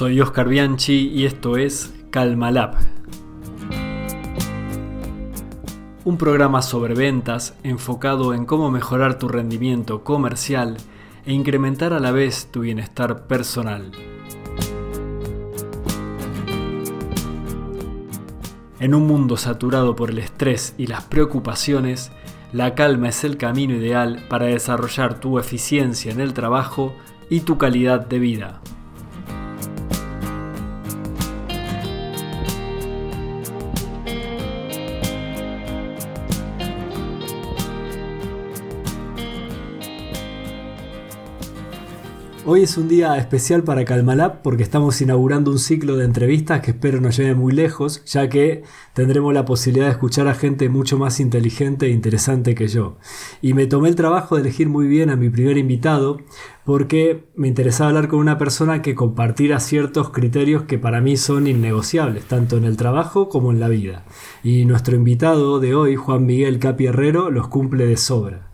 Soy Oscar Bianchi y esto es Calmalab. Un programa sobre ventas enfocado en cómo mejorar tu rendimiento comercial e incrementar a la vez tu bienestar personal. En un mundo saturado por el estrés y las preocupaciones, la calma es el camino ideal para desarrollar tu eficiencia en el trabajo y tu calidad de vida. Hoy es un día especial para Calmalab porque estamos inaugurando un ciclo de entrevistas que espero nos lleve muy lejos, ya que tendremos la posibilidad de escuchar a gente mucho más inteligente e interesante que yo. Y me tomé el trabajo de elegir muy bien a mi primer invitado porque me interesaba hablar con una persona que compartiera ciertos criterios que para mí son innegociables, tanto en el trabajo como en la vida. Y nuestro invitado de hoy, Juan Miguel Capi Herrero, los cumple de sobra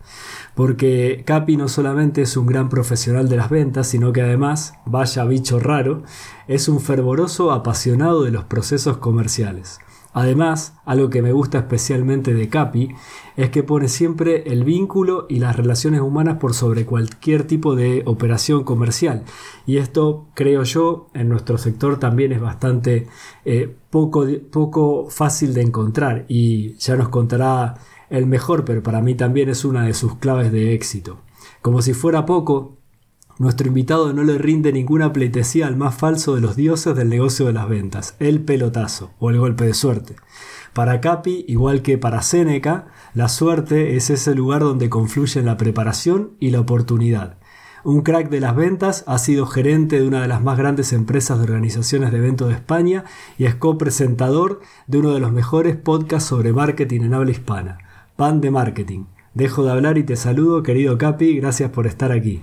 porque Capi no solamente es un gran profesional de las ventas, sino que además, vaya bicho raro, es un fervoroso apasionado de los procesos comerciales. Además, algo que me gusta especialmente de Capi es que pone siempre el vínculo y las relaciones humanas por sobre cualquier tipo de operación comercial. Y esto, creo yo, en nuestro sector también es bastante eh, poco, poco fácil de encontrar y ya nos contará el mejor, pero para mí también es una de sus claves de éxito. Como si fuera poco, nuestro invitado no le rinde ninguna pleitesía al más falso de los dioses del negocio de las ventas, el pelotazo o el golpe de suerte. Para Capi, igual que para Séneca, la suerte es ese lugar donde confluyen la preparación y la oportunidad. Un crack de las ventas, ha sido gerente de una de las más grandes empresas de organizaciones de eventos de España y es copresentador de uno de los mejores podcasts sobre marketing en habla hispana. Pan de Marketing. Dejo de hablar y te saludo, querido Capi, gracias por estar aquí.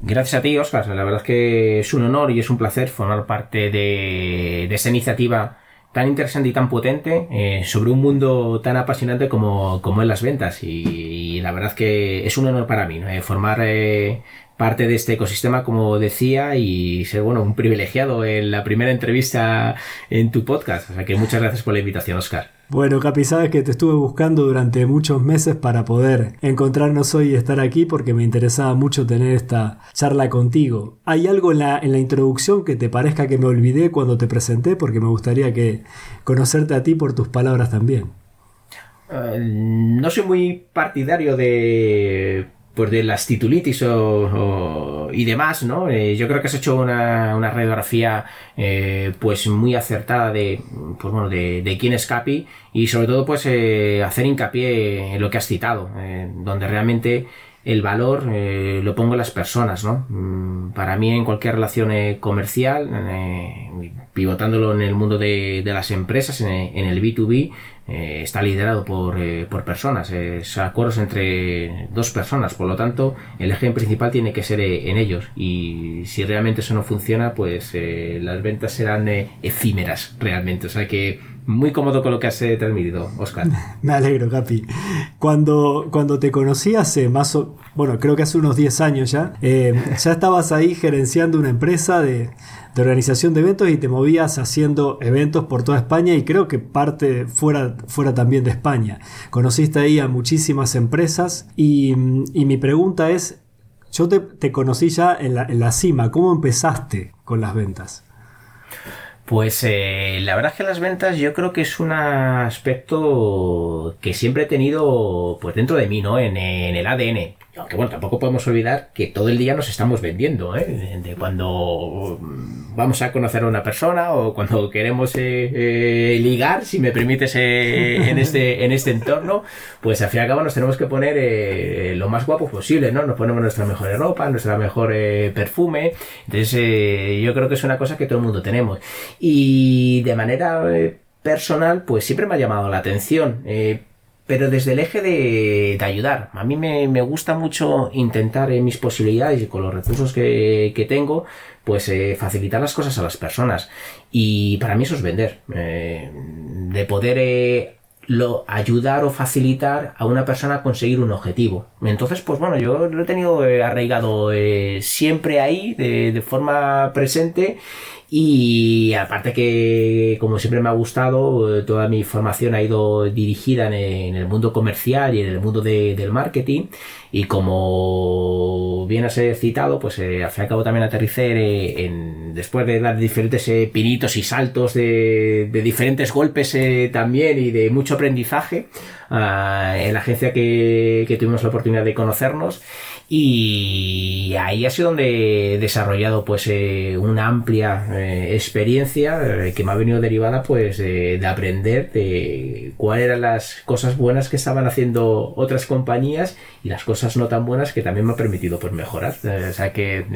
Gracias a ti, Oscar. La verdad es que es un honor y es un placer formar parte de, esta iniciativa tan interesante y tan potente eh, sobre un mundo tan apasionante como, como es las ventas. Y, la verdad es que es un honor para mí eh, formar eh, parte de este ecosistema, como decía, y ser bueno un privilegiado en la primera entrevista en tu podcast. O sea que muchas gracias por la invitación, Oscar. Bueno, Capi, sabes que te estuve buscando durante muchos meses para poder encontrarnos hoy y estar aquí porque me interesaba mucho tener esta charla contigo. ¿Hay algo en la, en la introducción que te parezca que me olvidé cuando te presenté? Porque me gustaría que conocerte a ti por tus palabras también. Eh, no soy muy partidario de pues de las titulitis o, y demás, ¿no? Eh, yo creo que has hecho una, una radiografía eh, pues muy acertada de, pues bueno, de, de quién es Capi y sobre todo pues eh, hacer hincapié en lo que has citado, donde realmente el valor lo pongo en las personas, ¿no? Mm, para mí en cualquier relación comercial, pivotándolo en el mundo de, de las empresas, en en el B2B, eh, está liderado por, eh, por personas, es acuerdos entre dos personas, por lo tanto el eje principal tiene que ser eh, en ellos. Y si realmente eso no funciona pues las ventas serán efímeras realmente, o sea que muy cómodo con lo que has transmitido, Oscar. Me alegro, Capi. Cuando, cuando te conocí hace más o, bueno, creo que hace unos 10 años ya, ya estabas ahí gerenciando una empresa de de organización de eventos y te movías haciendo eventos por toda España y creo que parte fuera, fuera también de España. Conociste ahí a muchísimas empresas y, mi pregunta es, yo te, conocí ya en la, en la, cima, ¿cómo empezaste con las ventas? Pues eh, la verdad es que las ventas yo creo que es un aspecto que siempre he tenido pues dentro de mí, ¿no? En, en el ADN. Aunque bueno, tampoco podemos olvidar que todo el día nos estamos vendiendo, ¿eh? De cuando vamos a conocer a una persona o cuando queremos eh, eh, ligar, si me permites, en, este, en este entorno, pues al fin y al cabo nos tenemos que poner lo más guapo posible, ¿no? Nos ponemos nuestra mejor ropa, nuestra mejor perfume. Entonces, yo creo que es una cosa que todo el mundo tenemos. Y de manera personal, pues siempre me ha llamado la atención pero desde el eje de, ayudar. A mí me, gusta mucho intentar en mis posibilidades y con los recursos que, tengo, pues eh, facilitar las cosas a las personas. Y para mí eso es vender. Eh, de poder eh, lo, ayudar o facilitar a una persona a conseguir un objetivo. Entonces, pues bueno, yo lo he tenido eh, arraigado eh, siempre ahí, de, de forma presente, y aparte que, como siempre me ha gustado, eh, toda mi formación ha ido dirigida en el mundo comercial y en el mundo del marketing. Y como bien has citado, pues eh, al fin y al cabo también aterricé eh, en, después de dar diferentes pinitos y saltos de, diferentes golpes también y de mucho aprendizaje ah, en la agencia que tuvimos la oportunidad de conocernos. Y ahí ha sido donde he desarrollado pues eh, una amplia eh, experiencia eh, que me ha venido derivada pues de aprender de cuáles eran las cosas buenas que estaban haciendo otras compañías y las cosas no tan buenas que también me ha permitido pues mejorar. o sea que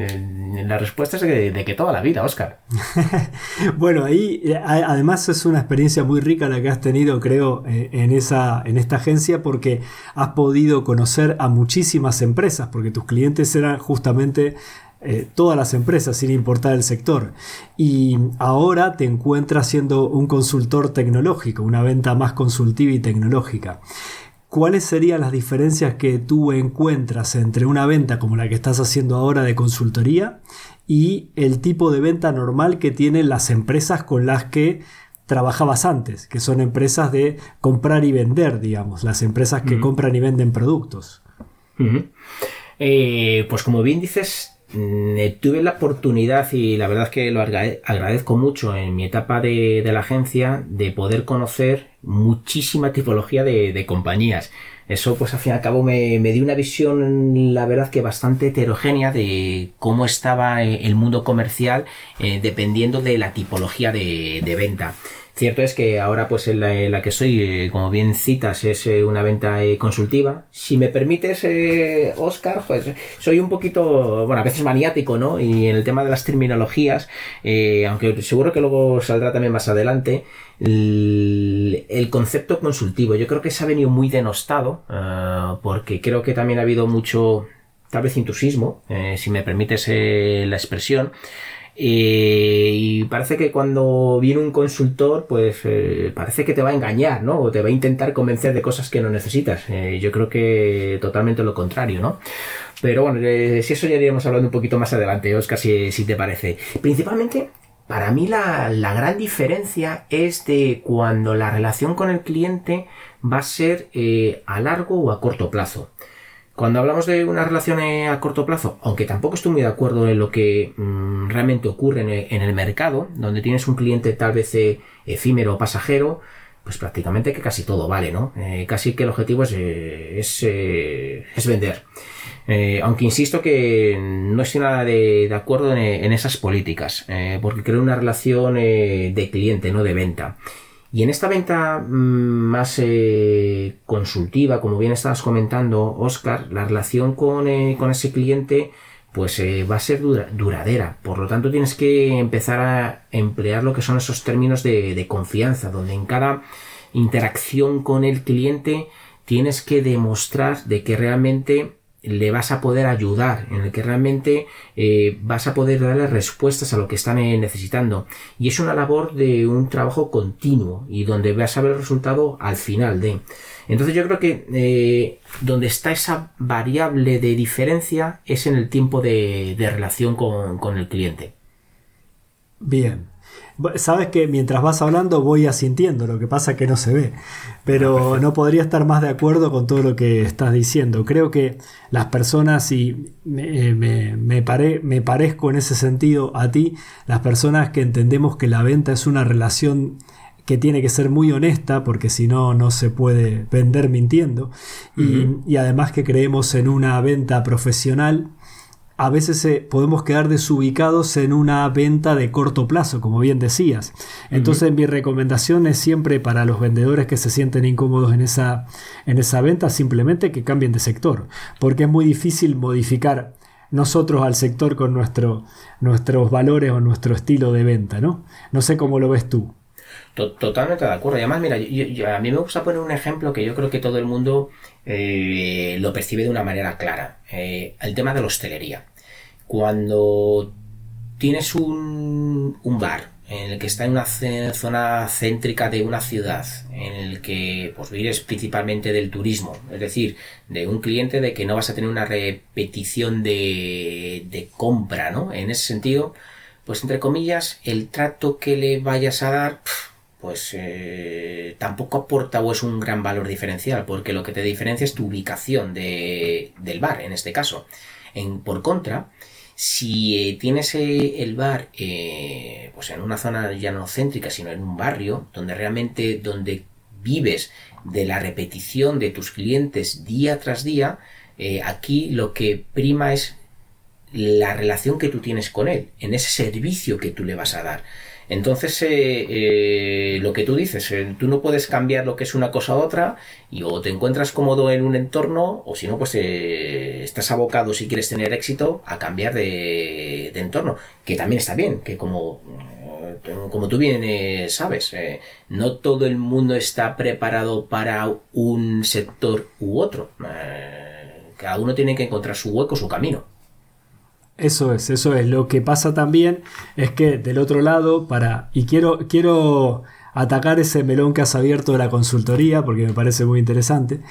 la respuesta es de, que toda la vida, Oscar. bueno, ahí además es una experiencia muy rica la que has tenido creo en, esa, en esta agencia porque has podido conocer a muchísimas empresas porque tus clientes eran justamente eh, todas las empresas, sin importar el sector. Y ahora te encuentras siendo un consultor tecnológico, una venta más consultiva y tecnológica. ¿Cuáles serían las diferencias que tú encuentras entre una venta como la que estás haciendo ahora de consultoría y el tipo de venta normal que tienen las empresas con las que trabajabas antes, que son empresas de comprar y vender, digamos, las empresas que compran y venden productos? Eh, pues como bien dices, mm, eh, tuve la oportunidad y la verdad es que lo agradezco mucho en mi etapa de, la agencia de poder conocer muchísima tipología de, compañías. Eso pues al fin y al cabo me, dio una visión la verdad que bastante heterogénea de cómo estaba eh, el mundo comercial dependiendo de la tipología de venta. Cierto es que ahora, pues en la, que soy, eh, como bien citas, es eh, una venta eh, consultiva. Si me permites, Oscar, pues soy un poquito, bueno, a veces maniático, ¿no? Y en el tema de las terminologías, aunque seguro que luego saldrá también más adelante, el, concepto consultivo, yo creo que se ha venido muy denostado, porque creo que también ha habido mucho, tal vez intrusismo, si me permites la expresión, eh, y parece que cuando viene un consultor, pues eh, parece que te va a engañar, ¿no? O te va a intentar convencer de cosas que no necesitas. Eh, yo creo que totalmente lo contrario, ¿no? Pero bueno, si eso ya iríamos hablando un poquito más adelante, Oscar, si, si te parece. Principalmente, para mí la, la, gran diferencia es de cuando la relación con el cliente va a ser a largo o a corto plazo. Cuando hablamos de una relación a corto plazo, aunque tampoco estoy muy de acuerdo en lo que mm, realmente ocurre en el, mercado, donde tienes un cliente tal vez eh, efímero o pasajero, pues prácticamente que casi todo vale, ¿no? Eh, casi que el objetivo es, eh, es, vender. aunque insisto que no estoy nada de, acuerdo en, en, esas políticas, porque creo una relación de cliente, no de venta. Y en esta venta mm, más eh, consultiva, como bien estabas comentando, Oscar, la relación con, eh, ese cliente pues eh, va a ser duradera. Por lo tanto, tienes que empezar a emplear lo que son esos términos de, de confianza, donde en cada interacción con el cliente tienes que demostrar de que realmente le vas a poder ayudar, en el que realmente eh, vas a poder darle respuestas a lo que están eh, necesitando. Y es una labor de un trabajo continuo y donde vas a ver el resultado al final de. Entonces yo creo que eh, donde está esa variable de diferencia es en el tiempo de, de relación con, con el cliente. Bien. Sabes que mientras vas hablando voy asintiendo, lo que pasa que no se ve. Pero ah, no podría estar más de acuerdo con todo lo que estás diciendo. Creo que las personas, y me, me, me, me parezco en ese sentido a ti, las personas que entendemos que la venta es una relación que tiene que ser muy honesta porque si no no se puede vender mintiendo y, y, además que creemos en una venta profesional a veces eh, podemos quedar desubicados en una venta de corto plazo, como bien decías. Entonces mi recomendación es siempre para los vendedores que se sienten incómodos en esa, en esa venta, simplemente que cambien de sector, porque es muy difícil modificar nosotros al sector con nuestro, nuestros valores o nuestro estilo de venta, ¿no? No sé cómo lo ves tú. Totalmente de acuerdo. Y además, mira, a mí me gusta poner un ejemplo que yo creo que todo el mundo eh, lo percibe de una manera clara. Eh, el tema de la hostelería. Cuando tienes un, bar en el que está en una zona céntrica de una ciudad, en el que pues vives principalmente del turismo, es decir, de un cliente de que no vas a tener una repetición de compra, ¿no? En ese sentido, pues entre comillas, el trato que le vayas a dar, pues eh, tampoco aporta o es un gran valor diferencial, porque lo que te diferencia es tu ubicación de, del bar, en este caso. En, por contra, si eh, tienes eh, el bar pues en una zona ya no céntrica, sino en un barrio, donde realmente donde vives de la repetición de tus clientes día tras día, aquí lo que prima es la relación que tú tienes con él, en ese servicio que tú le vas a dar. Entonces, eh, eh, lo que tú dices, eh, tú no puedes cambiar lo que es una cosa a otra y o te encuentras cómodo en un entorno o si no, pues estás abocado si quieres tener éxito a cambiar de, entorno, que también está bien, que como, como tú bien sabes, no todo el mundo está preparado para un sector u otro. cada uno tiene que encontrar su hueco, su camino. Eso es, eso es. Lo que pasa también es que del otro lado, para. Y quiero, quiero atacar ese melón que has abierto de la consultoría, porque me parece muy interesante.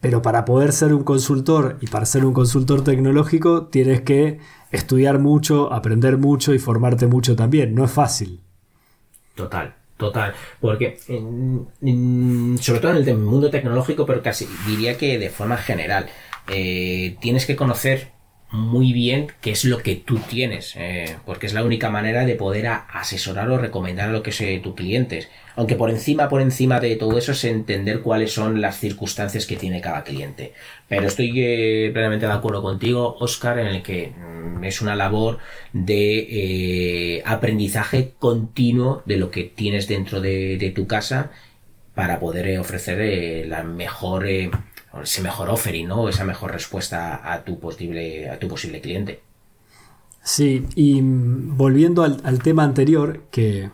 Pero para poder ser un consultor y para ser un consultor tecnológico, tienes que estudiar mucho, aprender mucho y formarte mucho también. No es fácil. Total, total. Porque, sobre todo en el mundo tecnológico, pero casi diría que de forma general, eh, tienes que conocer muy bien qué es lo que tú tienes, eh, porque es la única manera de poder asesorar o recomendar a lo que es eh, tu cliente. Aunque por encima, por encima de todo eso es entender cuáles son las circunstancias que tiene cada cliente. Pero estoy eh, plenamente de acuerdo contigo, Oscar, en el que mm, es una labor de aprendizaje continuo de lo que tienes dentro de, de tu casa para poder ofrecer la mejor ese mejor offering, ¿no? Esa mejor respuesta a tu posible, a tu posible cliente. Sí, y volviendo al, tema anterior, que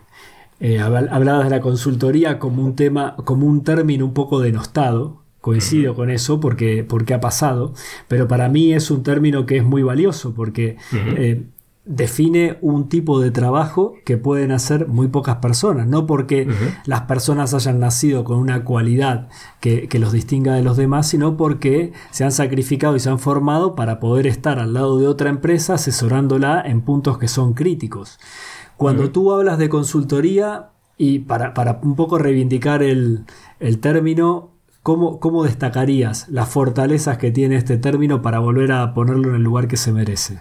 eh, hablabas de la consultoría como un tema, como un término un poco denostado, coincido con eso porque, porque ha pasado, pero para mí es un término que es muy valioso porque define un tipo de trabajo que pueden hacer muy pocas personas, no porque las personas hayan nacido con una cualidad que, los distinga de los demás, sino porque se han sacrificado y se han formado para poder estar al lado de otra empresa asesorándola en puntos que son críticos. Cuando tú hablas de consultoría, y para, un poco reivindicar el, término, ¿cómo, ¿cómo destacarías las fortalezas que tiene este término para volver a ponerlo en el lugar que se merece?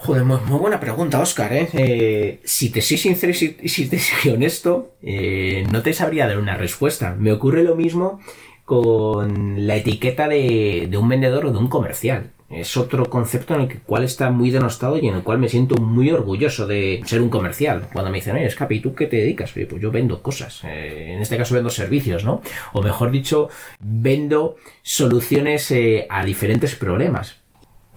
Joder, muy, buena pregunta, Oscar, ¿eh? ¿eh? si te soy sincero y si, te soy honesto, eh, no te sabría dar una respuesta. Me ocurre lo mismo con la etiqueta de, un vendedor o de un comercial. Es otro concepto en el cual está muy denostado y en el cual me siento muy orgulloso de ser un comercial. Cuando me dicen, oye, Escape, ¿y tú qué te dedicas? pues yo vendo cosas. Eh, en este caso vendo servicios, ¿no? O mejor dicho, vendo soluciones a diferentes problemas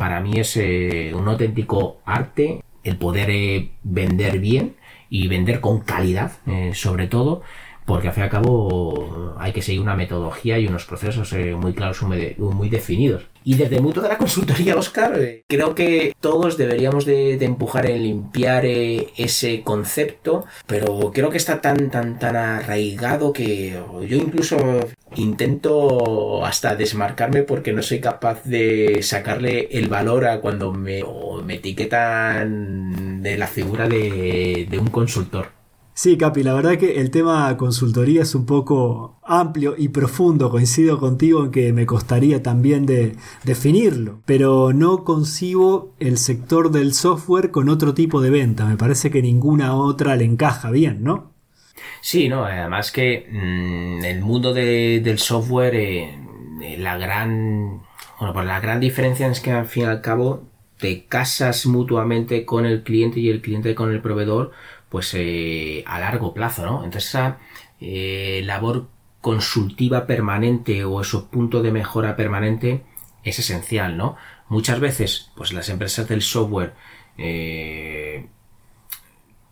para mí es eh, un auténtico arte el poder eh, vender bien y vender con calidad, eh, sobre todo, porque al fin y al cabo hay que seguir una metodología y unos procesos muy claros, muy, definidos. Y desde el punto de la consultoría, Oscar, eh, creo que todos deberíamos de, empujar en limpiar eh, ese concepto, pero creo que está tan, tan, tan arraigado que yo incluso intento hasta desmarcarme porque no soy capaz de sacarle el valor a cuando me etiquetan de la figura de un consultor. Sí, Capi, la verdad que el tema consultoría es un poco amplio y profundo. Coincido contigo en que me costaría también de definirlo, pero no concibo el sector del software con otro tipo de venta. Me parece que ninguna otra le encaja bien, ¿no? Sí, no, además que mm, el mundo del software, eh, la gran, bueno, pues la gran diferencia es que al fin y al cabo te casas mutuamente con el cliente y el cliente con el proveedor pues eh, a largo plazo, ¿no? Entonces esa eh, labor consultiva permanente o esos punto de mejora permanente es esencial, ¿no? Muchas veces, pues las empresas del software eh,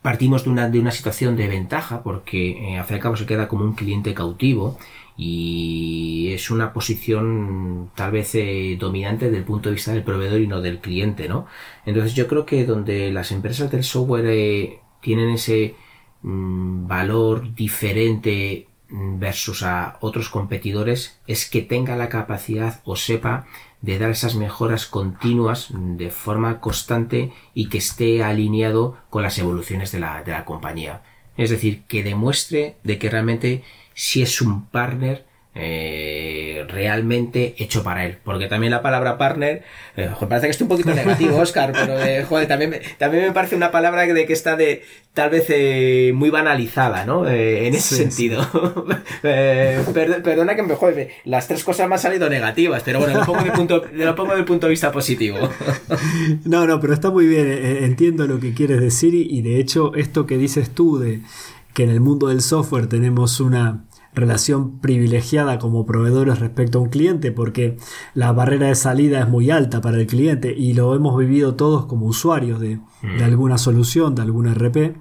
partimos de una, de una situación de ventaja porque al fin y al cabo se queda como un cliente cautivo y es una posición tal vez dominante desde el punto de vista del proveedor y no del cliente, ¿no? Entonces yo creo que donde las empresas del software tienen ese mm, valor diferente mm, versus a otros competidores es que tenga la capacidad o sepa de dar esas mejoras continuas de forma constante y que esté alineado con las evoluciones de la, de la compañía. Es decir, que demuestre de que realmente si es un partner eh, realmente hecho para él. Porque también la palabra partner, eh, parece que estoy un poquito negativo, Oscar, pero eh, joder, también, me, también me parece una palabra de que está de tal vez eh, muy banalizada, ¿no? Eh, en ese sentido. perdona que me joder, las tres cosas me han salido negativas, pero bueno, lo pongo, del punto, lo pongo del punto de vista positivo. no, no, pero está muy bien, entiendo lo que quieres decir y de hecho esto que dices tú de que en el mundo del software tenemos una relación privilegiada como proveedores respecto a un cliente porque la barrera de salida es muy alta para el cliente y lo hemos vivido todos como usuarios de, mm. alguna solución, de algún RP.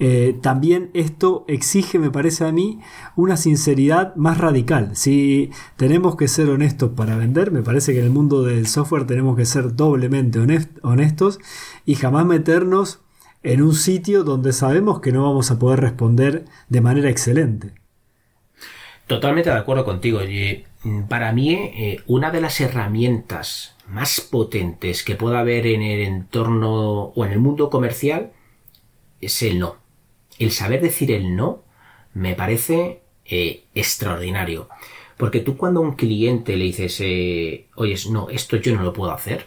Eh, también esto exige, me parece a mí, una sinceridad más radical. Si tenemos que ser honestos para vender, me parece que en el mundo del software tenemos que ser doblemente honestos y jamás meternos en un sitio donde sabemos que no vamos a poder responder de manera excelente. Totalmente de acuerdo contigo. Mm, para mí, eh, una de las herramientas más potentes que pueda haber en el entorno o en el mundo comercial es el no. El saber decir el no me parece eh, extraordinario. Porque tú cuando a un cliente le dices, eh, oye, no, esto yo no lo puedo hacer,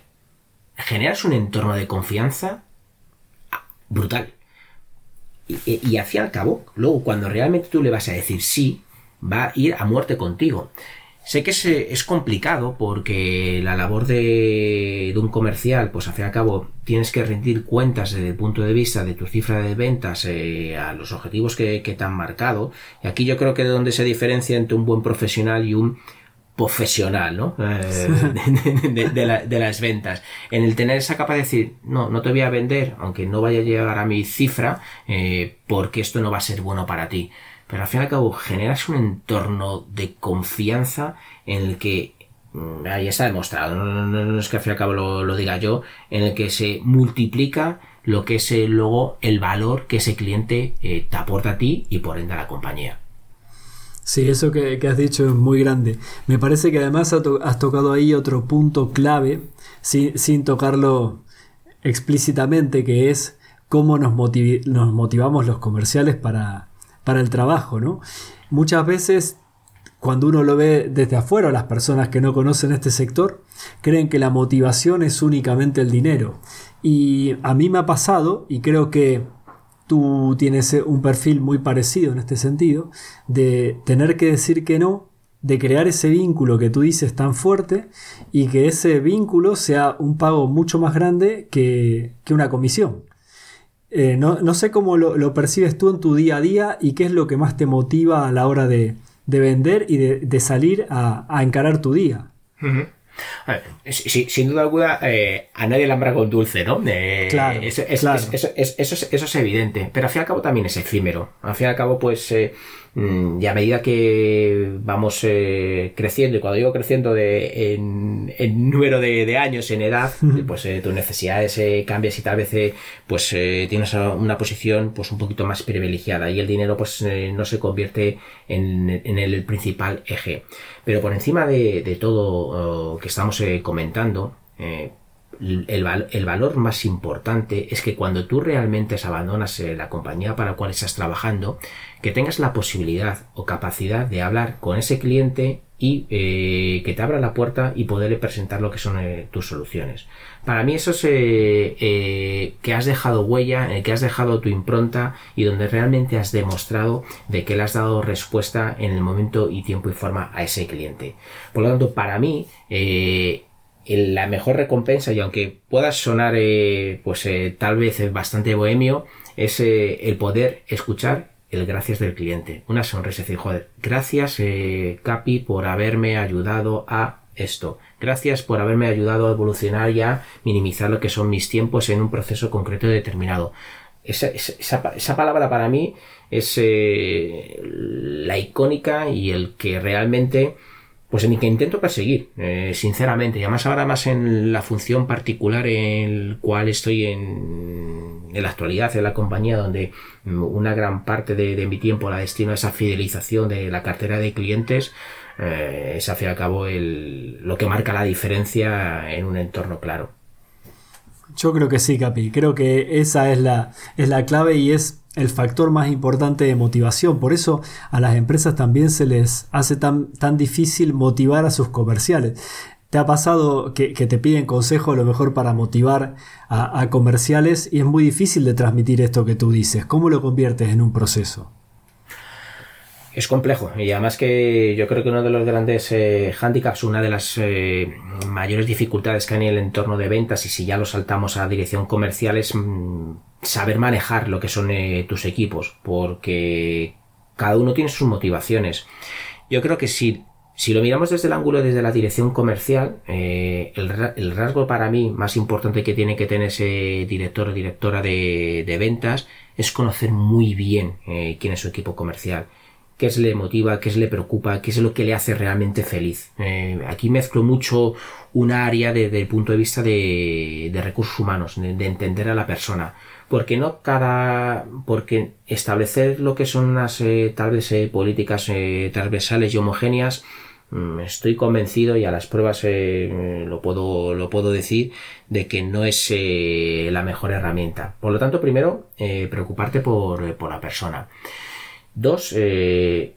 generas un entorno de confianza ah, brutal. Y, y, y al cabo, luego cuando realmente tú le vas a decir sí, va a ir a muerte contigo. Sé que es, es complicado porque la labor de, de, un comercial, pues al fin y al cabo tienes que rendir cuentas desde el punto de vista de tu cifra de ventas eh, a los objetivos que, que, te han marcado. Y aquí yo creo que de donde se diferencia entre un buen profesional y un profesional, ¿no? Eh, de, de, de, las ventas. En el tener esa capacidad de decir, no, no te voy a vender, aunque no vaya a llegar a mi cifra, eh, porque esto no va a ser bueno para ti pero al fin y al cabo generas un entorno de confianza en el que ahí está demostrado, no, es que al fin y al cabo lo, diga yo, en el que se multiplica lo que es luego el valor que ese cliente eh, te aporta a ti y por ende a la compañía. Sí, eso que, has dicho es muy grande. Me parece que además has tocado ahí otro punto clave, sin, sin tocarlo explícitamente, que es cómo nos motivamos los comerciales para, para el trabajo, ¿no? Muchas veces cuando uno lo ve desde afuera, las personas que no conocen este sector creen que la motivación es únicamente el dinero. Y a mí me ha pasado, y creo que tú tienes un perfil muy parecido en este sentido, de tener que decir que no, de crear ese vínculo que tú dices tan fuerte y que ese vínculo sea un pago mucho más grande que, que una comisión. Eh, no, sé cómo lo, percibes tú en tu día a día y qué es lo que más te motiva a la hora de, vender y de, salir a, encarar tu día. sin duda alguna, eh, a nadie le hambra con dulce, ¿no? Eh, claro, eso, es, evidente, pero al fin y al cabo también es efímero. Al fin y al cabo, pues y a medida que vamos eh, creciendo, y cuando digo creciendo de, en, número de, años, en edad, pues eh, tus necesidades eh, cambias y tal vez pues tienes una posición pues un poquito más privilegiada y el dinero pues no se convierte en, el principal eje. Pero por encima de, de todo que estamos comentando, el, valor más importante es que cuando tú realmente abandonas eh, la compañía para la cual estás trabajando, que tengas la posibilidad o capacidad de hablar con ese cliente y eh, que te abra la puerta y poderle presentar lo que son eh, tus soluciones. Para mí eso es que has dejado huella, que has dejado tu impronta y donde realmente has demostrado de que le has dado respuesta en el momento y tiempo y forma a ese cliente. Por lo tanto, para mí, la mejor recompensa, y aunque pueda sonar eh, pues eh, tal vez bastante bohemio, es eh, el poder escuchar el gracias del cliente. Una sonrisa, decir, joder, gracias Capi por haberme ayudado a esto. Gracias por haberme ayudado a evolucionar y a minimizar lo que son mis tiempos en un proceso concreto y determinado. Esa, esa palabra para mí es la icónica y el que realmente pues en que intento perseguir, eh, sinceramente, y además ahora más en la función particular en la cual estoy en, la actualidad en la compañía, donde una gran parte de, mi tiempo la destino a esa fidelización de la cartera de clientes, eh, es al cabo el, lo que marca la diferencia en un entorno claro. Yo creo que sí, Capi. Creo que esa es la, es la clave y es el factor más importante de motivación. Por eso a las empresas también se les hace tan, tan difícil motivar a sus comerciales. ¿Te ha pasado que, te piden consejo a lo mejor para motivar a, a, comerciales y es muy difícil de transmitir esto que tú dices? ¿Cómo lo conviertes en un proceso? Es complejo y además que yo creo que uno de los grandes eh, handicaps, una de las eh, mayores dificultades que hay en el entorno de ventas y si ya lo saltamos a dirección comercial es mm, saber manejar lo que son eh, tus equipos porque cada uno tiene sus motivaciones. Yo creo que si, si lo miramos desde el ángulo desde la dirección comercial, el, el, rasgo para mí más importante que tiene que tener ese director o directora de, de ventas es conocer muy bien quién es su equipo comercial qué es le motiva, qué es le preocupa, qué es lo que le hace realmente feliz. Eh, aquí mezclo mucho un área desde el punto de vista de, recursos humanos, de, entender a la persona. Porque no cada, porque establecer lo que son unas eh, tal vez eh, políticas transversales y homogéneas, mm, estoy convencido y a las pruebas lo puedo lo puedo decir de que no es la mejor herramienta por lo tanto primero preocuparte por, por la persona Dos, eh,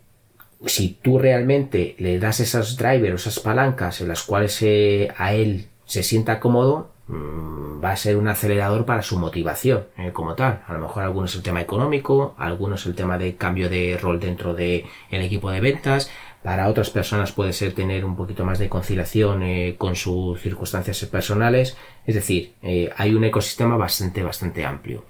si tú realmente le das esas drivers, esas palancas en las cuales eh, a él se sienta cómodo, mm, va a ser un acelerador para su motivación eh, como tal. A lo mejor algunos el tema económico, algunos el tema de cambio de rol dentro del equipo de ventas. Para otras personas puede ser tener un poquito más de conciliación con sus circunstancias personales. Es decir, hay un ecosistema bastante, bastante amplio.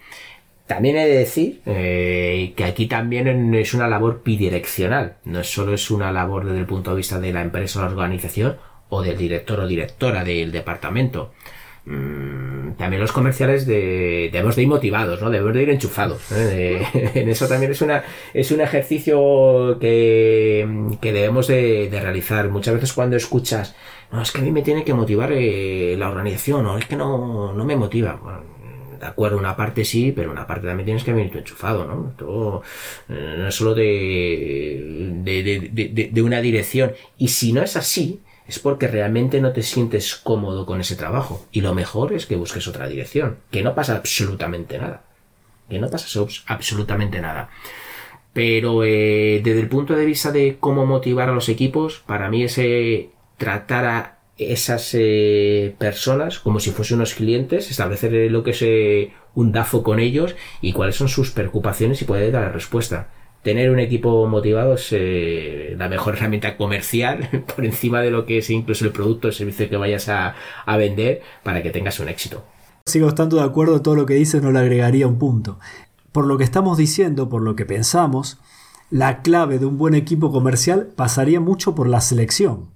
También he de decir eh, que aquí también es una labor bidireccional, no solo es una labor desde el punto de vista de la empresa o la organización o del director o directora del departamento. Mm, también los comerciales de, debemos de ir motivados, ¿no? Debemos de ir enchufados. ¿eh? en eso también es una es un ejercicio que, que debemos de, realizar. Muchas veces cuando escuchas, no, es que a mí me tiene que motivar eh, la organización, o es que no, no me motiva de acuerdo, una parte sí, pero una parte también tienes que venir tu enchufado, ¿no? Todo, eh, no es solo de, de, de, una dirección. Y si no es así, es porque realmente no te sientes cómodo con ese trabajo. Y lo mejor es que busques otra dirección, que no pasa absolutamente nada. Que no pasa absolutamente nada. Pero eh, desde el punto de vista de cómo motivar a los equipos, para mí ese tratar a esas eh, personas como si fuesen unos clientes, establecer lo que es eh, un DAFO con ellos y cuáles son sus preocupaciones y poder dar respuesta. Tener un equipo motivado es eh, la mejor herramienta comercial por encima de lo que es incluso el producto o el servicio que vayas a, a vender para que tengas un éxito. Sigo estando de acuerdo, todo lo que dices no le agregaría un punto. Por lo que estamos diciendo, por lo que pensamos, la clave de un buen equipo comercial pasaría mucho por la selección.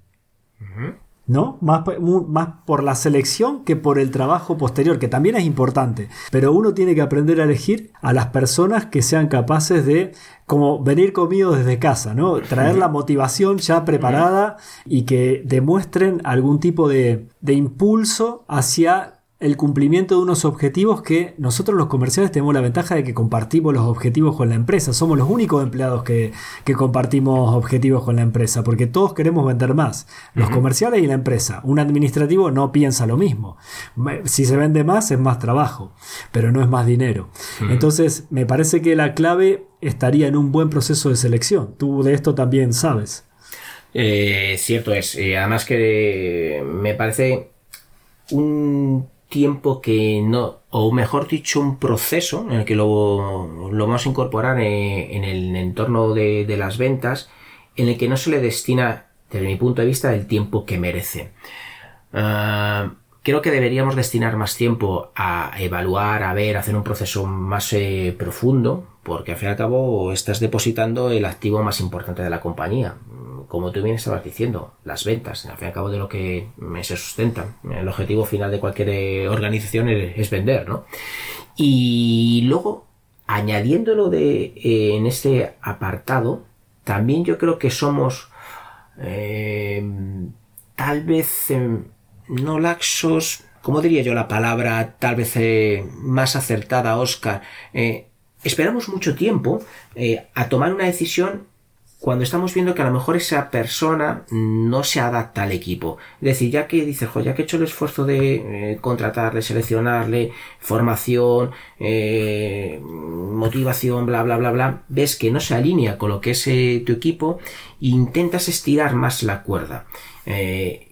¿No? Más, más por la selección que por el trabajo posterior, que también es importante. Pero uno tiene que aprender a elegir a las personas que sean capaces de como venir conmigo desde casa, ¿no? Traer la motivación ya preparada y que demuestren algún tipo de, de impulso hacia el cumplimiento de unos objetivos que nosotros los comerciales tenemos la ventaja de que compartimos los objetivos con la empresa. Somos los únicos empleados que, compartimos objetivos con la empresa, porque todos queremos vender más. Los comerciales y la empresa. Un administrativo no piensa lo mismo. Si se vende más es más trabajo, pero no es más dinero. Entonces, me parece que la clave estaría en un buen proceso de selección. Tú de esto también sabes. Eh, cierto es. Eh, además que me parece un tiempo que no, o mejor dicho, un proceso en el que lo, vamos a incorporar en, el entorno de, las ventas, en el que no se le destina, desde mi punto de vista, el tiempo que merece. Ah, creo que deberíamos destinar más tiempo a evaluar, a ver, a hacer un proceso más eh, profundo, porque al fin y al cabo estás depositando el activo más importante de la compañía como tú bien estabas diciendo, las ventas, al fin y al cabo de lo que se sustentan. El objetivo final de cualquier eh, organización es, vender, ¿no? Y luego, añadiéndolo de, eh, en este apartado, también yo creo que somos eh, tal vez no laxos, ¿cómo diría yo la palabra tal vez más acertada, Oscar? Esperamos mucho tiempo a tomar una decisión cuando estamos viendo que a lo mejor esa persona no se adapta al equipo. Es decir, ya que dices, ya que he hecho el esfuerzo de contratarle, seleccionarle, formación, motivación, bla, bla, bla, bla, ves que no se alinea con lo que es tu equipo e intentas estirar más la cuerda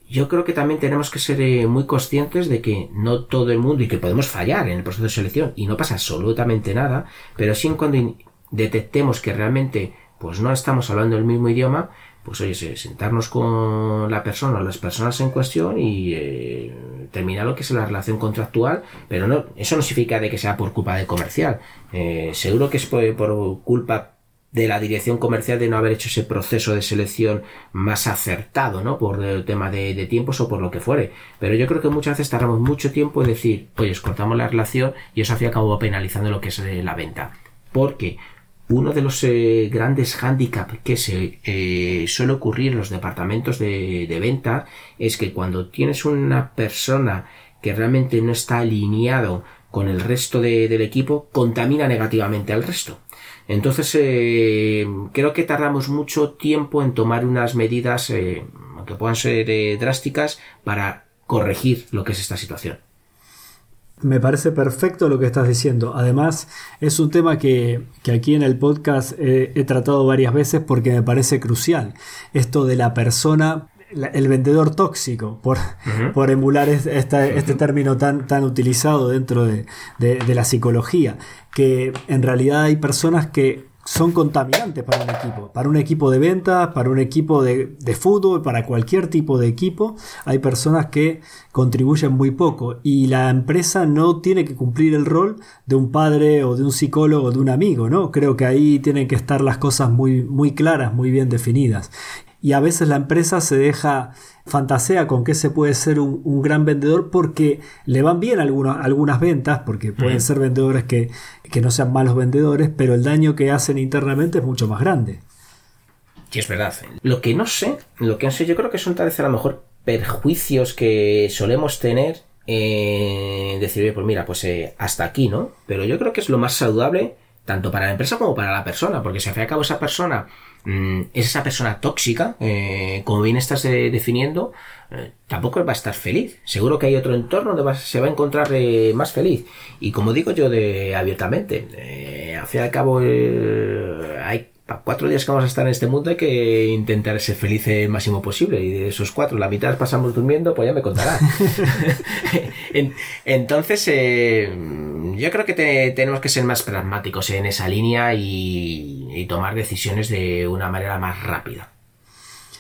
yo creo que también tenemos que ser eh, muy conscientes de que no todo el mundo y que podemos fallar en el proceso de selección y no pasa absolutamente nada, pero sí en cuando detectemos que realmente pues no estamos hablando el mismo idioma, pues oye, sentarnos con la persona o las personas en cuestión y eh, terminar lo que es la relación contractual, pero no, eso no significa de que sea por culpa de comercial. Eh, seguro que es por culpa de la dirección comercial de no haber hecho ese proceso de selección más acertado, ¿no? Por el tema de, tiempos o por lo que fuere. Pero yo creo que muchas veces tardamos mucho tiempo en decir, oye, cortamos la relación y eso al fin penalizando lo que es eh, la venta. Porque uno de los eh, grandes hándicaps que se eh, suele ocurrir en los departamentos de, venta es que cuando tienes una persona que realmente no está alineado con el resto del equipo, contamina negativamente al resto. Entonces, eh, creo que tardamos mucho tiempo en tomar unas medidas que puedan ser drásticas para corregir lo que es esta situación. Me parece perfecto lo que estás diciendo. Además, es un tema que, aquí en el podcast he tratado varias veces porque me parece crucial. Esto de la persona el vendedor tóxico, por, por emular este, este término tan, tan utilizado dentro de, la psicología, que en realidad hay personas que son contaminantes para un equipo, para un equipo de ventas, para un equipo de, de, fútbol, para cualquier tipo de equipo, hay personas que contribuyen muy poco y la empresa no tiene que cumplir el rol de un padre o de un psicólogo o de un amigo, ¿no? Creo que ahí tienen que estar las cosas muy, muy claras, muy bien definidas y a veces la empresa se deja fantasea con que se puede ser un, gran vendedor porque le van bien algunas, algunas ventas, porque pueden ser vendedores que, no sean malos vendedores, pero el daño que hacen internamente es mucho más grande. Sí, es verdad. Lo que no sé, lo que no sé, yo creo que son tal vez a lo mejor perjuicios que solemos tener en decir, pues mira, pues eh, hasta aquí, ¿no? Pero yo creo que es lo más saludable tanto para la empresa como para la persona, porque si al fin y al cabo esa persona mm, es esa persona tóxica, eh, como bien estás eh, definiendo, eh, tampoco va a estar feliz. Seguro que hay otro entorno donde se va a encontrar más feliz. Y como digo yo de abiertamente, al fin y al cabo hay cuatro días que vamos a estar en este mundo hay que intentar ser feliz el máximo posible. Y de esos cuatro, la mitad pasamos durmiendo, pues ya me contará. Entonces, eh, yo creo que tenemos que ser más pragmáticos en esa línea y, tomar decisiones de una manera más rápida.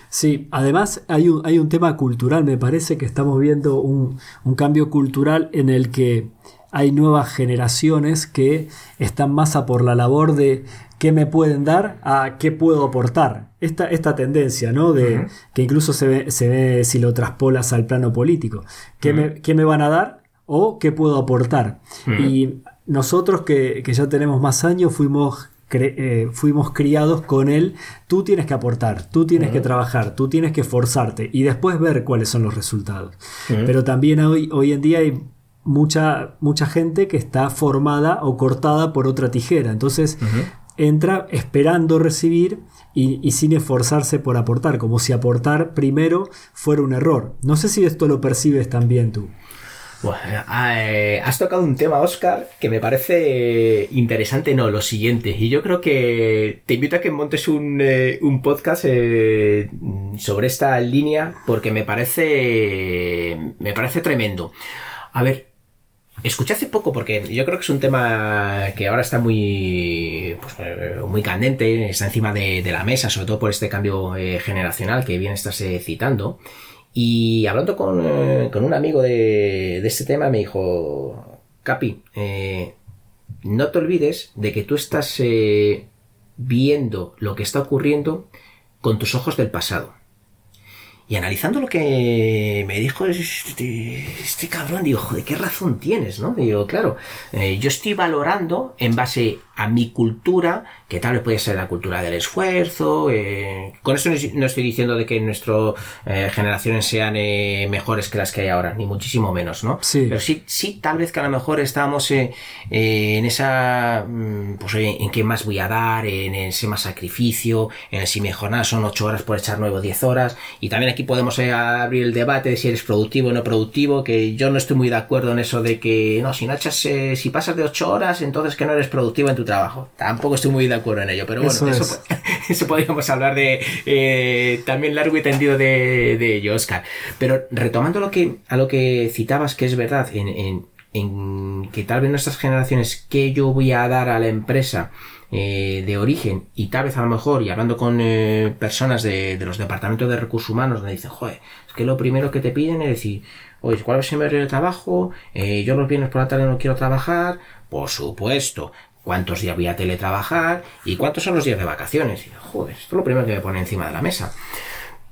Sí, además hay un, hay un tema cultural, me parece que estamos viendo un, un cambio cultural en el que hay nuevas generaciones que están más a por la labor de qué me pueden dar a qué puedo aportar. Esta, esta tendencia, ¿no? De, Que incluso se ve, se ve si lo traspolas al plano político. ¿Qué, me, van a dar o qué puedo aportar? Y nosotros que, ya tenemos más años fuimos eh, fuimos criados con él, tú tienes que aportar, tú tienes que trabajar, tú tienes que esforzarte y después ver cuáles son los resultados. Pero también hoy, hoy en día hay mucha, mucha gente que está formada o cortada por otra tijera. Entonces, entra esperando recibir y, sin esforzarse por aportar, como si aportar primero fuera un error. No sé si esto lo percibes también tú. Eh, has tocado un tema, Oscar, que me parece interesante. No, lo siguiente. Y yo creo que te invito a que montes un, eh, podcast eh, sobre esta línea porque me parece, me parece tremendo. A ver, Escuché hace poco, porque yo creo que es un tema que ahora está muy, pues, eh, muy candente, está encima de, la mesa, sobre todo por este cambio eh, generacional que bien estás eh, citando. Y hablando con, un amigo de, de, este tema, me dijo, Capi, no te olvides de que tú estás viendo lo que está ocurriendo con tus ojos del pasado. Y analizando lo que me dijo este, este cabrón, digo, joder, ¿qué razón tienes, no? Digo, claro, eh, yo estoy valorando en base a mi cultura, que tal vez puede ser la cultura del esfuerzo. Eh, con eso no estoy diciendo de que nuestras eh, generaciones sean eh, mejores que las que hay ahora, ni muchísimo menos, ¿no? Sí. Pero sí, sí, tal vez que a lo mejor estamos en esa, mm, pues en qué más voy a dar, en ese más sacrificio, en si mi jornada son ocho horas por echar nueve o diez horas. Y también aquí podemos abrir el debate de si eres productivo o no productivo, que yo no estoy muy de acuerdo en eso de que, no, si no echas, si pasas de ocho horas, entonces que no eres productivo en tu trabajo. Tampoco estoy muy de acuerdo en ello, pero bueno, eso, eso, podríamos hablar de eh, también largo y tendido de, de, ello, Oscar. Pero retomando lo que, a lo que citabas, que es verdad, en, en, en que tal vez nuestras generaciones, que yo voy a dar a la empresa, eh, de origen y tal vez a lo mejor y hablando con eh, personas de, de, los departamentos de recursos humanos donde dicen joder es que lo primero que te piden es decir oye cuál es el horario de trabajo eh, yo los viernes por la tarde no quiero trabajar por supuesto cuántos días voy a teletrabajar y cuántos son los días de vacaciones. Y, joder, esto es lo primero que me pone encima de la mesa.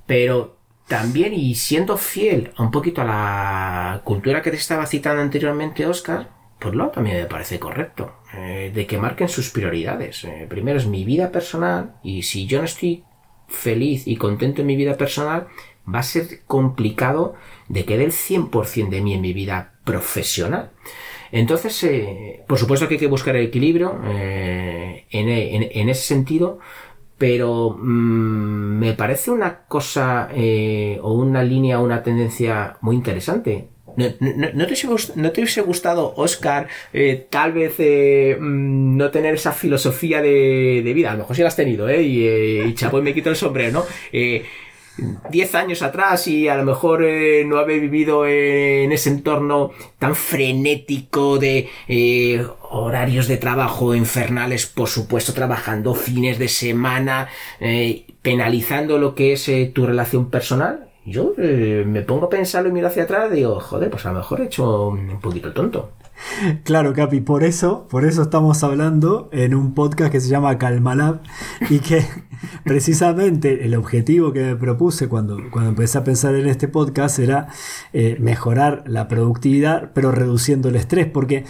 Pero también, y siendo fiel a un poquito a la cultura que te estaba citando anteriormente, Oscar, pues lo también me parece correcto. Eh, de que marquen sus prioridades. Eh, primero es mi vida personal y si yo no estoy feliz y contento en mi vida personal, va a ser complicado de que dé el 100% de mí en mi vida profesional. Entonces, eh, por supuesto que hay que buscar el equilibrio eh, en, ese sentido, pero mm, me parece una cosa eh, o una línea o una tendencia muy interesante. ¿No, te, hubiese, gustado, Oscar, tal vez mm, no tener esa filosofía de, vida? A lo mejor sí la has tenido, ¿eh? Y, y chapo, y me quito el sombrero, ¿no? 10 años atrás y a lo mejor eh, no haber vivido en ese entorno tan frenético de eh, horarios de trabajo infernales, por supuesto trabajando fines de semana, eh, penalizando lo que es tu relación personal. Yo me pongo a pensarlo y miro hacia atrás y digo, joder, pues a lo mejor he hecho un poquito tonto. Claro, Capi, por eso, por eso estamos hablando en un podcast que se llama Calmalab y que precisamente el objetivo que me propuse cuando, cuando empecé a pensar en este podcast era eh, mejorar la productividad, pero reduciendo el estrés, porque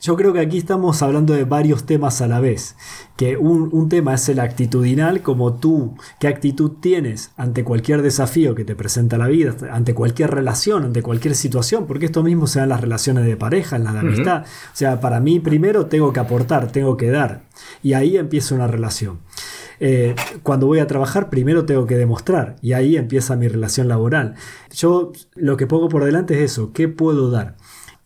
yo creo que aquí estamos hablando de varios temas a la vez. Que un, tema es el actitudinal, como tú, qué actitud tienes ante cualquier desafío que te presenta la vida, ante cualquier relación, ante cualquier situación, porque esto mismo se da en las relaciones de pareja, en la de amistad. O sea, para mí primero tengo que aportar, tengo que dar. Y ahí empieza una relación. Eh, cuando voy a trabajar, primero tengo que demostrar y ahí empieza mi relación laboral. Yo lo que pongo por delante es eso, ¿qué puedo dar?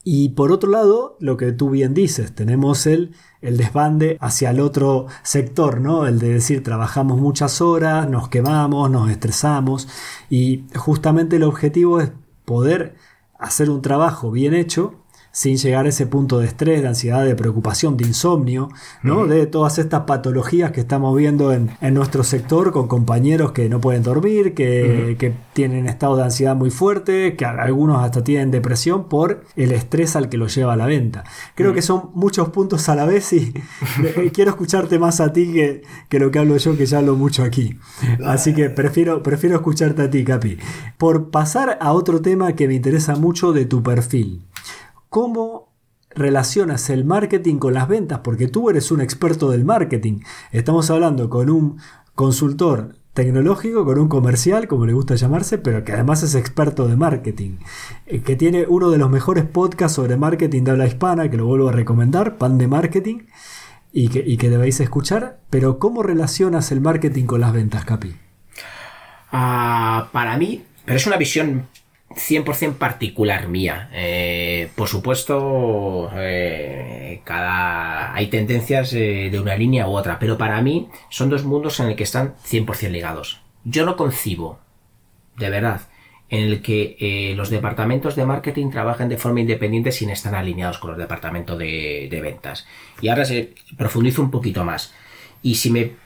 Y por otro lado, lo que tú bien dices, tenemos el, el desbande hacia el otro sector, ¿no? El de decir, trabajamos muchas horas, nos quemamos, nos estresamos y justamente el objetivo es poder hacer un trabajo bien hecho sin llegar a ese punto de estrés, de ansiedad, de preocupación, de insomnio, ¿no? De todas estas patologías que estamos viendo en, nuestro sector con compañeros que no pueden dormir, que, que, tienen estado de ansiedad muy fuerte, que algunos hasta tienen depresión por el estrés al que lo lleva a la venta. Creo que son muchos puntos a la vez y quiero escucharte más a ti que, que, lo que hablo yo, que ya hablo mucho aquí. Así que prefiero, prefiero escucharte a ti, Capi. Por pasar a otro tema que me interesa mucho de tu perfil cómo relacionas el marketing con las ventas, porque tú eres un experto del marketing. Estamos hablando con un consultor tecnológico, con un comercial, como le gusta llamarse, pero que además es experto de marketing, eh, que tiene uno de los mejores podcasts sobre marketing de habla hispana, que lo vuelvo a recomendar, Pan de Marketing, y que, debéis escuchar, pero ¿cómo relacionas el marketing con las ventas, Capi? Ah, para mí, pero es una visión 100% particular mía. Eh, por supuesto, eh, cada hay tendencias eh, de una línea u otra, pero para mí son dos mundos en el que están 100% ligados. Yo no concibo, de verdad, en el que los departamentos de marketing trabajen de forma independiente sin estar alineados con los departamentos de, de ventas. Y ahora se profundizo un poquito más. Y si me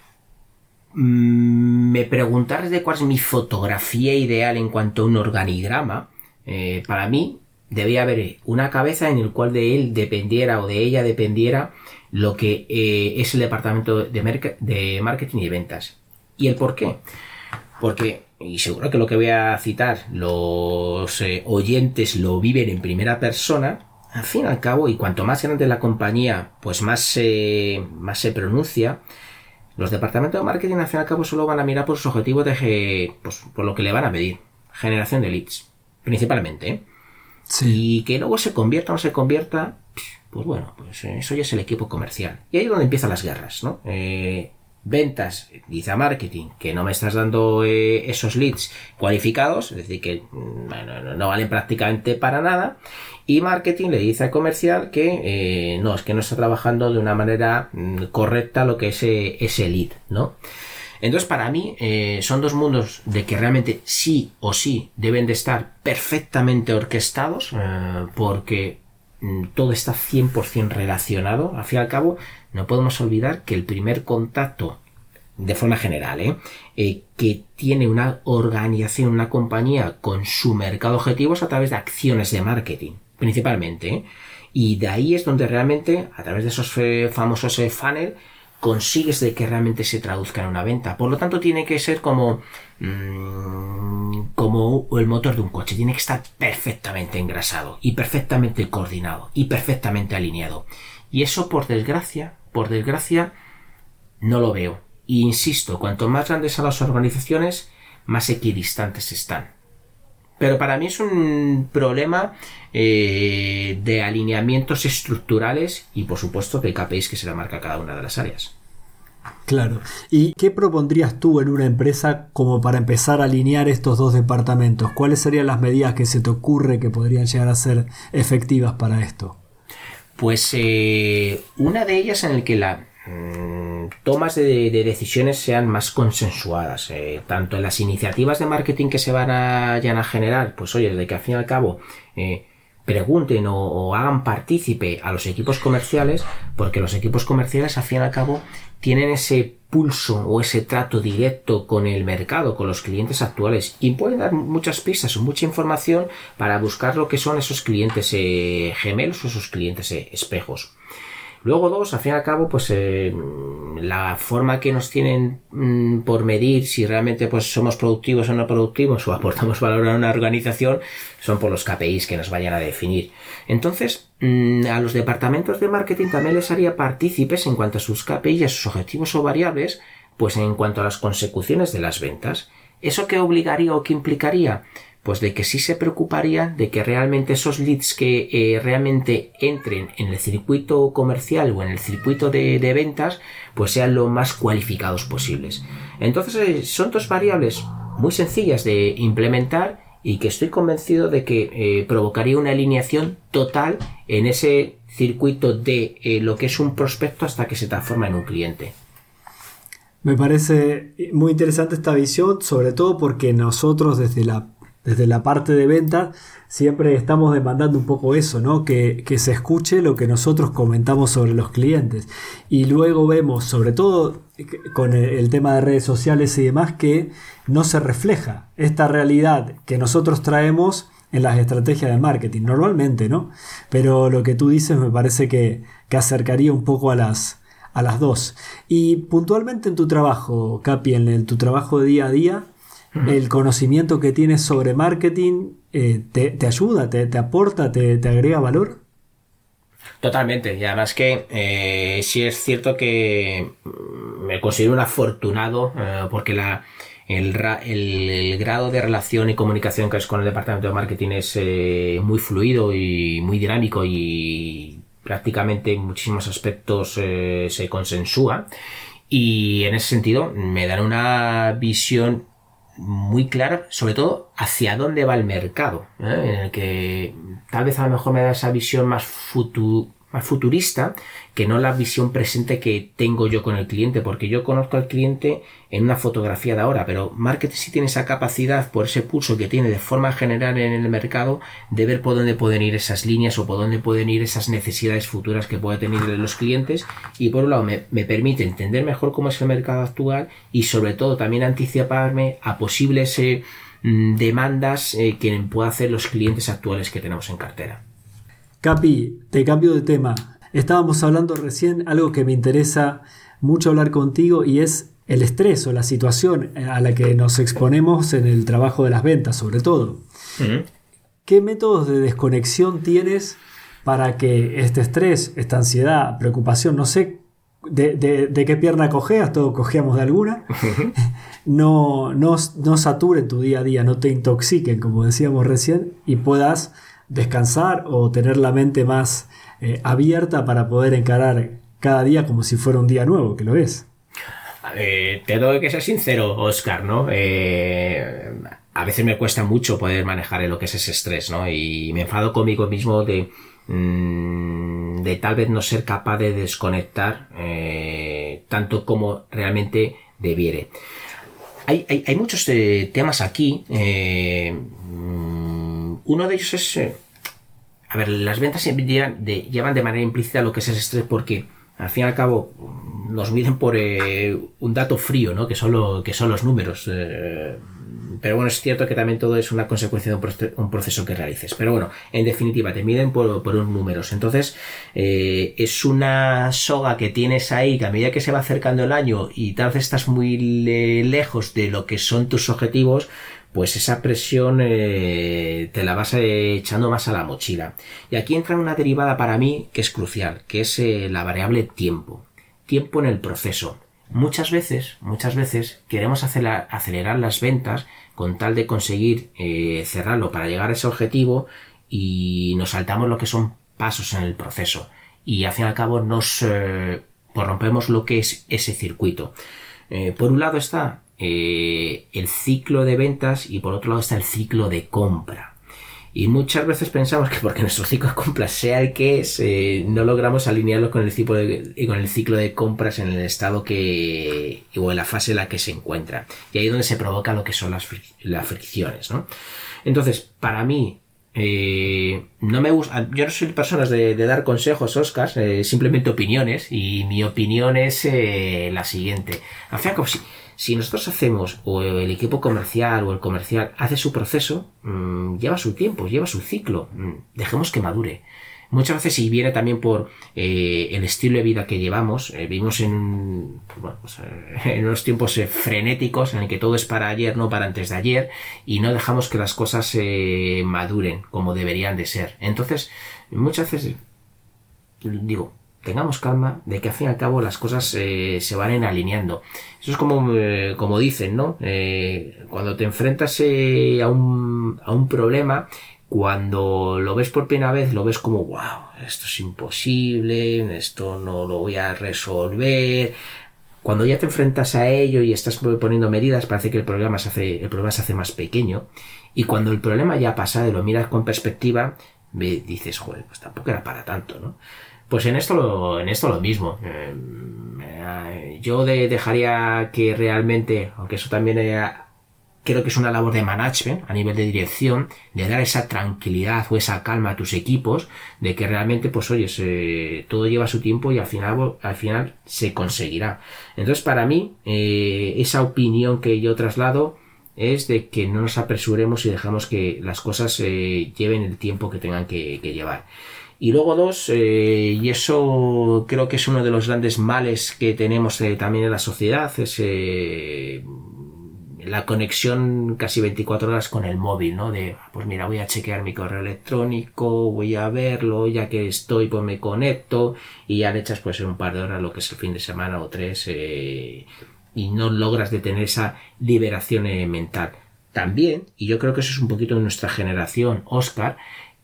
me preguntar de cuál es mi fotografía ideal en cuanto a un organigrama, eh, para mí debía haber una cabeza en el cual de él dependiera o de ella dependiera lo que eh, es el departamento de, de, marketing y ventas. ¿Y el por qué? Porque, y seguro que lo que voy a citar, los eh, oyentes lo viven en primera persona, al fin y al cabo, y cuanto más grande la compañía, pues más, más se pronuncia, los departamentos de marketing al fin y al cabo solo van a mirar por sus objetivos de, pues, por lo que le van a medir. Generación de leads, principalmente. ¿eh? Sí. Y que luego se convierta o no se convierta, pues bueno, pues eso ya es el equipo comercial. Y ahí es donde empiezan las guerras, ¿no? Eh, ventas, dice a marketing, que no me estás dando eh, esos leads cualificados, es decir, que mm, no, valen prácticamente para nada. Y marketing le dice a comercial que eh, no, es que no está trabajando de una manera mm, correcta lo que es ese lead, ¿no? Entonces, para mí, son dos mundos de que realmente sí o sí deben de estar perfectamente orquestados, porque Mm, todo está 100% relacionado. Al fin y al cabo, no podemos olvidar que el primer contacto, de forma general, ¿eh? Eh, que tiene una organización, una compañía con su mercado objetivo es a través de acciones de marketing, principalmente. ¿eh? Y de ahí es donde realmente, a través de esos famosos funnel, consigues de que realmente se traduzca en una venta. Por lo tanto, tiene que ser como, mm, como el motor de un coche. Tiene que estar perfectamente engrasado y perfectamente coordinado y perfectamente alineado. Y eso, por desgracia, por desgracia, no lo veo. Y insisto, cuanto más grandes son las organizaciones, más equidistantes están. Pero para mí es un problema eh, de alineamientos estructurales y por supuesto de KPIs que se la marca cada una de las áreas. Claro. ¿Y qué propondrías tú en una empresa como para empezar a alinear estos dos departamentos? ¿Cuáles serían las medidas que se te ocurre que podrían llegar a ser efectivas para esto? Pues eh, una de ellas en el que la mm, tomas de, decisiones sean más consensuadas, eh, tanto en las iniciativas de marketing que se van a, a generar, pues oye, de que al fin y al cabo eh, pregunten o, hagan partícipe a los equipos comerciales, porque los equipos comerciales al fin y al cabo tienen ese pulso o ese trato directo con el mercado, con los clientes actuales y pueden dar muchas pistas o mucha información para buscar lo que son esos clientes eh, gemelos o esos clientes eh, espejos. Luego dos, al fin y al cabo, pues eh, la forma que nos tienen mm, por medir si realmente pues somos productivos o no productivos o aportamos valor a una organización son por los KPIs que nos vayan a definir. Entonces, mm, a los departamentos de marketing también les haría partícipes en cuanto a sus KPIs, a sus objetivos o variables, pues en cuanto a las consecuciones de las ventas. ¿Eso qué obligaría o qué implicaría? Pues de que sí se preocuparían de que realmente esos leads que eh, realmente entren en el circuito comercial o en el circuito de, ventas, pues sean lo más cualificados posibles. Entonces eh, son dos variables muy sencillas de implementar y que estoy convencido de que eh, provocaría una alineación total en ese circuito de lo que es un prospecto hasta que se transforma en un cliente. Me parece muy interesante esta visión, sobre todo porque nosotros desde la desde la parte de venta, siempre estamos demandando un poco eso, ¿no? Que, se escuche lo que nosotros comentamos sobre los clientes. Y luego vemos, sobre todo con el tema de redes sociales y demás, que no se refleja esta realidad que nosotros traemos en las estrategias de marketing, normalmente, ¿no? Pero lo que tú dices me parece que, que acercaría un poco a las, a las dos. Y puntualmente en tu trabajo, Capi, en tu trabajo de día a día, el conocimiento que tienes sobre marketing eh, te, ayuda, te, aporta, te, agrega valor. Totalmente, y además que eh, sí es cierto que me considero un afortunado eh, porque la, el, grado de relación y comunicación que es con el departamento de marketing es muy fluido y muy dinámico y prácticamente en muchísimos aspectos se consensúa y en ese sentido me dan una visión muy clara, sobre todo hacia dónde va el mercado, ¿eh? en el que tal vez a lo mejor me da esa visión más futuro futurista que no la visión presente que tengo yo con el cliente, porque yo conozco al cliente en una fotografía de ahora, pero marketing sí tiene esa capacidad por ese pulso que tiene de forma general en el mercado de ver por dónde pueden ir esas líneas o por dónde pueden ir esas necesidades futuras que pueda tener los clientes y por un lado me, permite entender mejor cómo es el mercado actual y sobre todo también anticiparme a posibles eh, mm, demandas eh, que puedan hacer los clientes actuales que tenemos en cartera. Capi, te cambio de tema. Estábamos hablando recién algo que me interesa mucho hablar contigo y es el estrés o la situación a la que nos exponemos en el trabajo de las ventas, sobre todo. ¿Qué métodos de desconexión tienes para que este estrés, esta ansiedad, preocupación, no sé de, qué pierna cojeas, todos cojeamos de alguna, no, no, no saturen tu día a día, no te intoxiquen, como decíamos recién, y puedas descansar o tener la mente más eh, abierta para poder encarar cada día como si fuera un día nuevo, que lo es. Eh, tengo que ser sincero, Oscar, ¿no? Eh, a veces me cuesta mucho poder manejar lo que es ese estrés, ¿no? Y me enfado conmigo mismo de, mm, tal vez no ser capaz de desconectar eh, tanto como realmente debiere. Hay, hay, muchos temas aquí. Mm, uno de ellos es... a ver, las ventas de, llevan de manera implícita lo que es ese estrés porque al fin y al cabo nos miden por eh, un dato frío, ¿no? Que son, que son los números. Eh, pero bueno, es cierto que también todo es una consecuencia de un, proceso que realices. Pero bueno, en definitiva, te miden por, por unos números. Entonces, eh, es una soga que tienes ahí que a medida que se va acercando el año y tal vez estás muy lejos de lo que son tus objetivos, pues esa presión eh, te la vas echando más a la mochila. Y aquí entra una derivada para mí que es crucial, que es eh, la variable tiempo. Tiempo en el proceso. Muchas veces, muchas veces queremos acelerar las ventas con tal de conseguir eh, cerrarlo para llegar a ese objetivo y nos saltamos lo que son pasos en el proceso. Y al fin y al cabo nos pues rompemos lo que es ese circuito. por un lado está eh, el ciclo de ventas y por otro lado está el ciclo de compra. Y muchas veces pensamos que porque nuestro ciclo de compras sea el que es, eh, no logramos alinearlo con el, ciclo de, con el ciclo de compras en el estado que, o en la fase en la que se encuentra. Y ahí es donde se provoca lo que son las, las fricciones, ¿no? Entonces, para mí, eh, no me gusta, yo no soy personas de, dar consejos, Oscar, simplemente opiniones, y mi opinión es la siguiente. Al fin, si, si nosotros hacemos, o el equipo comercial o el comercial hace su proceso, mm, lleva su tiempo, lleva su ciclo, mm, dejemos que madure. Muchas veces, y viene también por eh, el estilo de vida que llevamos, eh, vivimos en, pues, eh, en unos tiempos frenéticos en el que todo es para ayer, no para antes de ayer, y no dejamos que las cosas maduren como deberían de ser. Entonces, muchas veces, digo, tengamos calma de que al fin y al cabo las cosas se van alineando. Eso es como, como dicen, ¿no? Cuando te enfrentas a, un, a un problema, cuando lo ves por primera vez, lo ves como, wow, esto es imposible, esto no lo voy a resolver. Cuando ya te enfrentas a ello y estás poniendo medidas, parece que el problema se hace, el problema se hace más pequeño. Y cuando el problema ya ha pasado y lo miras con perspectiva, dices, joder, pues tampoco era para tanto, ¿no? Pues en esto lo, en esto lo mismo. Eh, yo dejaría que realmente, aunque eso también creo que es una labor de management a nivel de dirección, de dar esa tranquilidad o esa calma a tus equipos, de que realmente, pues oye, todo lleva su tiempo y al final, al final se conseguirá. Entonces, para mí, eh, esa opinión que yo traslado es de que no nos apresuremos y dejamos que las cosas eh, lleven el tiempo que tengan que llevar. Y luego dos, eh, y eso creo que es uno de los grandes males que tenemos eh, también en la sociedad, es la conexión casi 24 horas con el móvil, ¿no? De, pues mira, voy a chequear mi correo electrónico, voy a verlo, ya que estoy, pues me conecto, y ya le echas pues un par de horas lo que es el fin de semana o tres, y no logras detener esa liberación mental. También, y yo creo que eso es un poquito de nuestra generación, Oscar,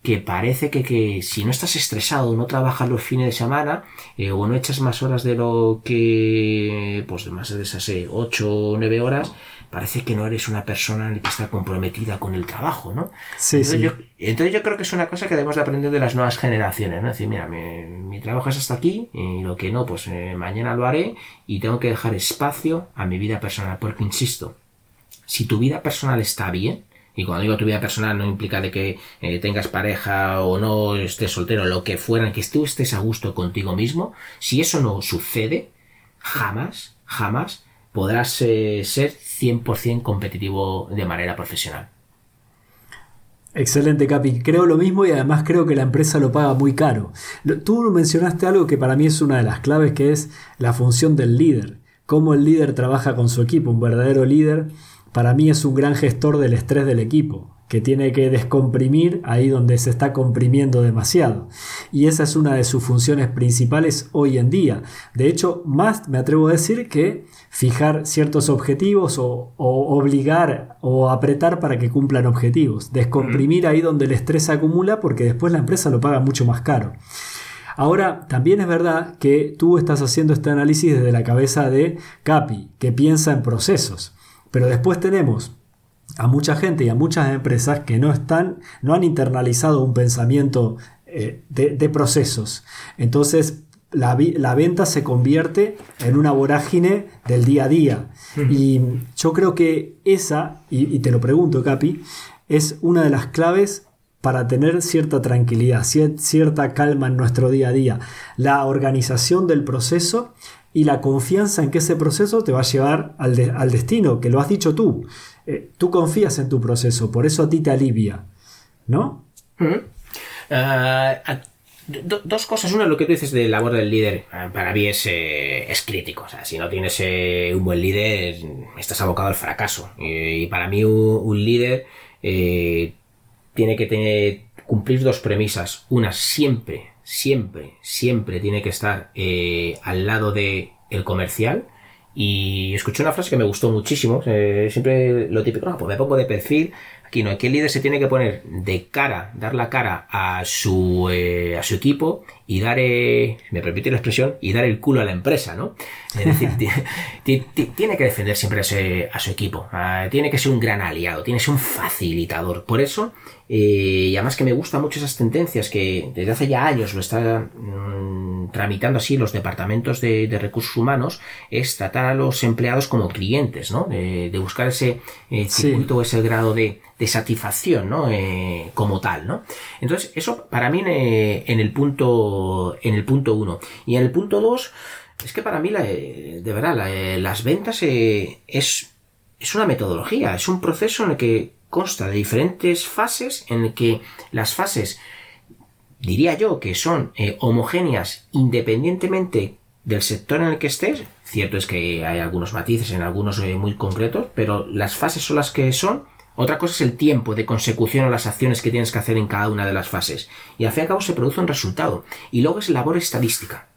que parece que, que, si no estás estresado, no trabajas los fines de semana, eh, o no echas más horas de lo que, pues de más de esas 8 o 9 horas, parece que no eres una persona que está comprometida con el trabajo, ¿no? Sí, entonces, sí. Yo, entonces yo creo que es una cosa que debemos de aprender de las nuevas generaciones, ¿no? Es decir, mira, mi, mi trabajo es hasta aquí, y lo que no, pues eh, mañana lo haré, y tengo que dejar espacio a mi vida personal, porque insisto, si tu vida personal está bien, y cuando digo tu vida personal no implica de que eh, tengas pareja o no estés soltero, lo que fuera, que tú estés a gusto contigo mismo. Si eso no sucede, jamás, jamás podrás eh, ser 100% competitivo de manera profesional. Excelente, Capi. Creo lo mismo y además creo que la empresa lo paga muy caro. Tú mencionaste algo que para mí es una de las claves, que es la función del líder. Cómo el líder trabaja con su equipo. Un verdadero líder para mí es un gran gestor del estrés del equipo, que tiene que descomprimir ahí donde se está comprimiendo demasiado. Y esa es una de sus funciones principales hoy en día. De hecho, más me atrevo a decir que fijar ciertos objetivos o, obligar o apretar para que cumplan objetivos. Descomprimir ahí donde el estrés se acumula porque después la empresa lo paga mucho más caro. Ahora, también es verdad que tú estás haciendo este análisis desde la cabeza de Capi, que piensa en procesos. Pero después tenemos a mucha gente y a muchas empresas que no están, no han internalizado un pensamiento eh, de, procesos. Entonces, la, venta se convierte en una vorágine del día a día. Y yo creo que esa, y, te lo pregunto, Capi, es una de las claves para tener cierta tranquilidad, cierta calma en nuestro día a día. La organización del proceso y la confianza en que ese proceso te va a llevar al, al destino, que lo has dicho tú. Eh, tú confías en tu proceso, por eso a ti te alivia, ¿no? Ah, dos cosas. Una, lo que tú dices de labor del líder, ah, para mí es, eh, es crítico. O sea, si no tienes eh, un buen líder, estás abocado al fracaso. Y, para mí un, líder tiene que cumplir dos premisas. Una, siempre, siempre, siempre tiene que estar al lado de el comercial y escuché una frase que me gustó muchísimo. Eh, siempre lo típico, no, pues me pongo de perfil. Aquí no, aquí el líder se tiene que poner de cara, dar la cara a su, eh, a su equipo y dar, eh, me permite la expresión, y dar el culo a la empresa, ¿no? Es decir, tiene que defender siempre a, ese, a su equipo. Ah, tiene que ser un gran aliado, tiene que ser un facilitador. Por eso, y además que me gustan mucho esas tendencias que desde hace ya años lo está mm, tramitando así los departamentos de, recursos humanos, es tratar a los empleados como clientes, ¿no? De, buscar ese eh, circuito o ese grado de, satisfacción, ¿no? Eh, como tal, ¿no? Entonces, eso para mí eh, en, el punto, en el punto uno. Y en el punto dos, es que para mí, de verdad, las ventas es, es una metodología, es un proceso en el que consta de diferentes fases en el que las fases diría yo que son eh, homogéneas independientemente del sector en el que estés. Cierto es que hay algunos matices en algunos eh, muy concretos, pero las fases son las que son. Otra cosa es el tiempo de consecución a las acciones que tienes que hacer en cada una de las fases. Y al fin y al cabo se produce un resultado. Y luego es labor estadística.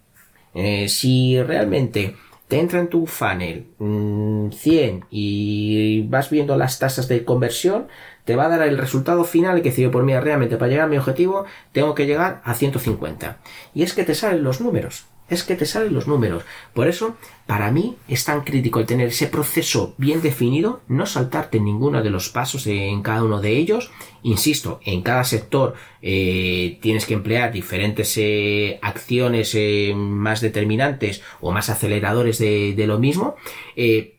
Eh, si realmente te entra en tu funnel 100 mm, y vas viendo las tasas de conversión, te va a dar el resultado final que decir, por mí realmente para llegar a mi objetivo tengo que llegar a 150. Y es que te salen los números es que te salen los números. Por eso, para mí es tan crítico el tener ese proceso bien definido, no saltarte ninguno de los pasos en cada uno de ellos. Insisto, en cada sector eh, tienes que emplear diferentes eh, acciones eh, más determinantes o más aceleradores de, de lo mismo,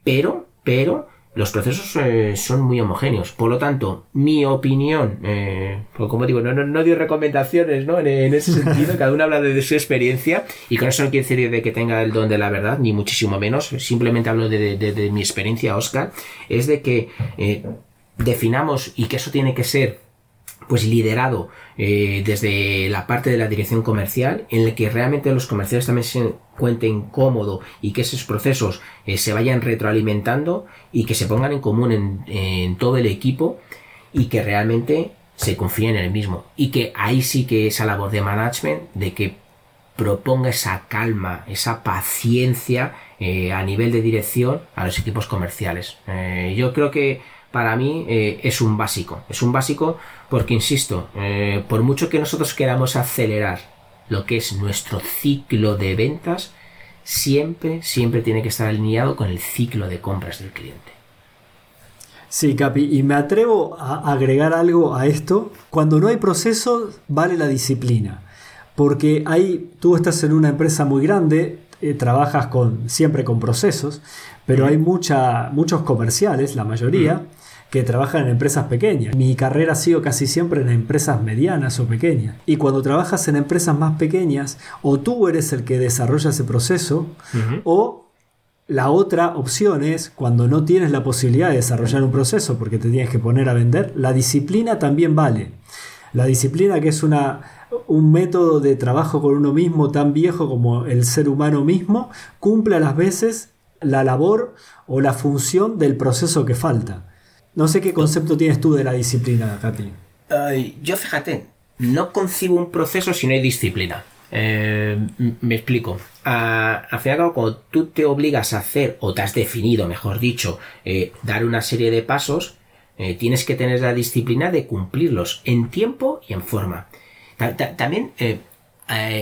pero, pero, los procesos eh, son muy homogéneos. Por lo tanto, mi opinión, eh, como digo, no, no, no dio recomendaciones ¿no? En, ese sentido, cada uno habla de, su experiencia y con eso no quiere decir de que tenga el don de la verdad, ni muchísimo menos, simplemente hablo de, mi experiencia, Oscar, es de que eh, definamos y que eso tiene que ser pues liderado eh, desde la parte de la dirección comercial en el que realmente los comerciales también se encuentren cómodo y que esos procesos eh, se vayan retroalimentando y que se pongan en común en, en, todo el equipo y que realmente se confíen en el mismo y que ahí sí que esa labor de management de que proponga esa calma, esa paciencia eh, a nivel de dirección a los equipos comerciales. yo creo que para mí es un básico, es un básico porque, insisto, eh, por mucho que nosotros queramos acelerar lo que es nuestro ciclo de ventas, siempre, siempre tiene que estar alineado con el ciclo de compras del cliente. Sí, Capi, y me atrevo a agregar algo a esto. Cuando no hay proceso, vale la disciplina. Porque ahí tú estás en una empresa muy grande, eh, trabajas con, siempre con procesos, pero hay mucha, muchos comerciales, la mayoría, que trabajan en empresas pequeñas. Mi carrera ha sido casi siempre en empresas medianas o pequeñas. Y cuando trabajas en empresas más pequeñas, o tú eres el que desarrolla ese proceso, o la otra opción es cuando no tienes la posibilidad de desarrollar un proceso porque te tienes que poner a vender, la disciplina también vale. La disciplina que es una, un método de trabajo con uno mismo tan viejo como el ser humano mismo, cumple a las veces la labor o la función del proceso que falta. No sé qué concepto tienes tú de la disciplina, Katy. yo fíjate, no concibo un proceso si no hay disciplina. Eh, me explico. al fin y al cabo, cuando tú te obligas a hacer, o te has definido, mejor dicho, eh, dar una serie de pasos, eh, tienes que tener la disciplina de cumplirlos en tiempo y en forma. también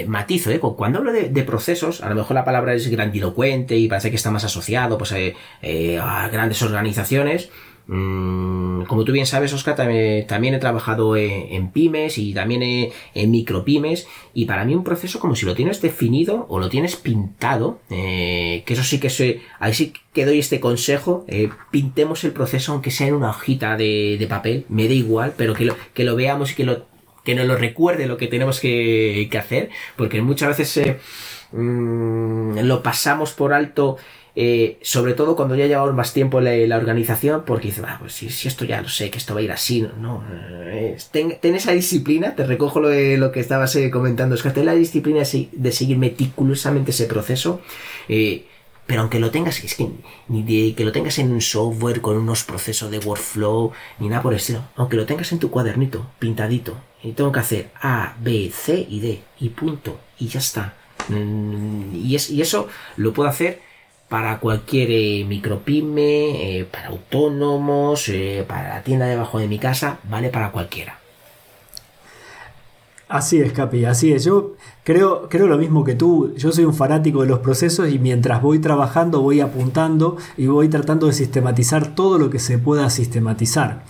matizo, cuando hablo de, procesos, a lo mejor la palabra es grandilocuente y parece que está más asociado pues, a grandes organizaciones. Mm, como tú bien sabes, Oscar, también, he trabajado en, pymes y también en micropymes. Y para mí un proceso como si lo tienes definido o lo tienes pintado, eh, que eso sí que soy, ahí sí que doy este consejo, eh, pintemos el proceso aunque sea en una hojita de, papel, me da igual, pero que lo, que lo veamos y que lo, que nos lo recuerde lo que tenemos que, hacer, porque muchas veces eh, mm, lo pasamos por alto eh, sobre todo cuando ya llevamos más tiempo en la, organización, porque dices, ah, pues si, esto ya lo sé, que esto va a ir así, no, eh, ten, esa disciplina, te recojo lo, de, lo que estabas eh, comentando, es que ten la disciplina de, seguir meticulosamente ese proceso, pero aunque lo tengas, es que ni que lo tengas en un software con unos procesos de workflow, ni nada por el estilo, aunque lo tengas en tu cuadernito, pintadito, y tengo que hacer A, B, C y D, y punto, y ya está. Mm, y, es, y eso lo puedo hacer para cualquier eh, micropyme, eh, para autónomos, eh, para la tienda debajo de mi casa, vale para cualquiera. Así es, Capi, así es. Yo creo, creo lo mismo que tú. Yo soy un fanático de los procesos y mientras voy trabajando voy apuntando y voy tratando de sistematizar todo lo que se pueda sistematizar.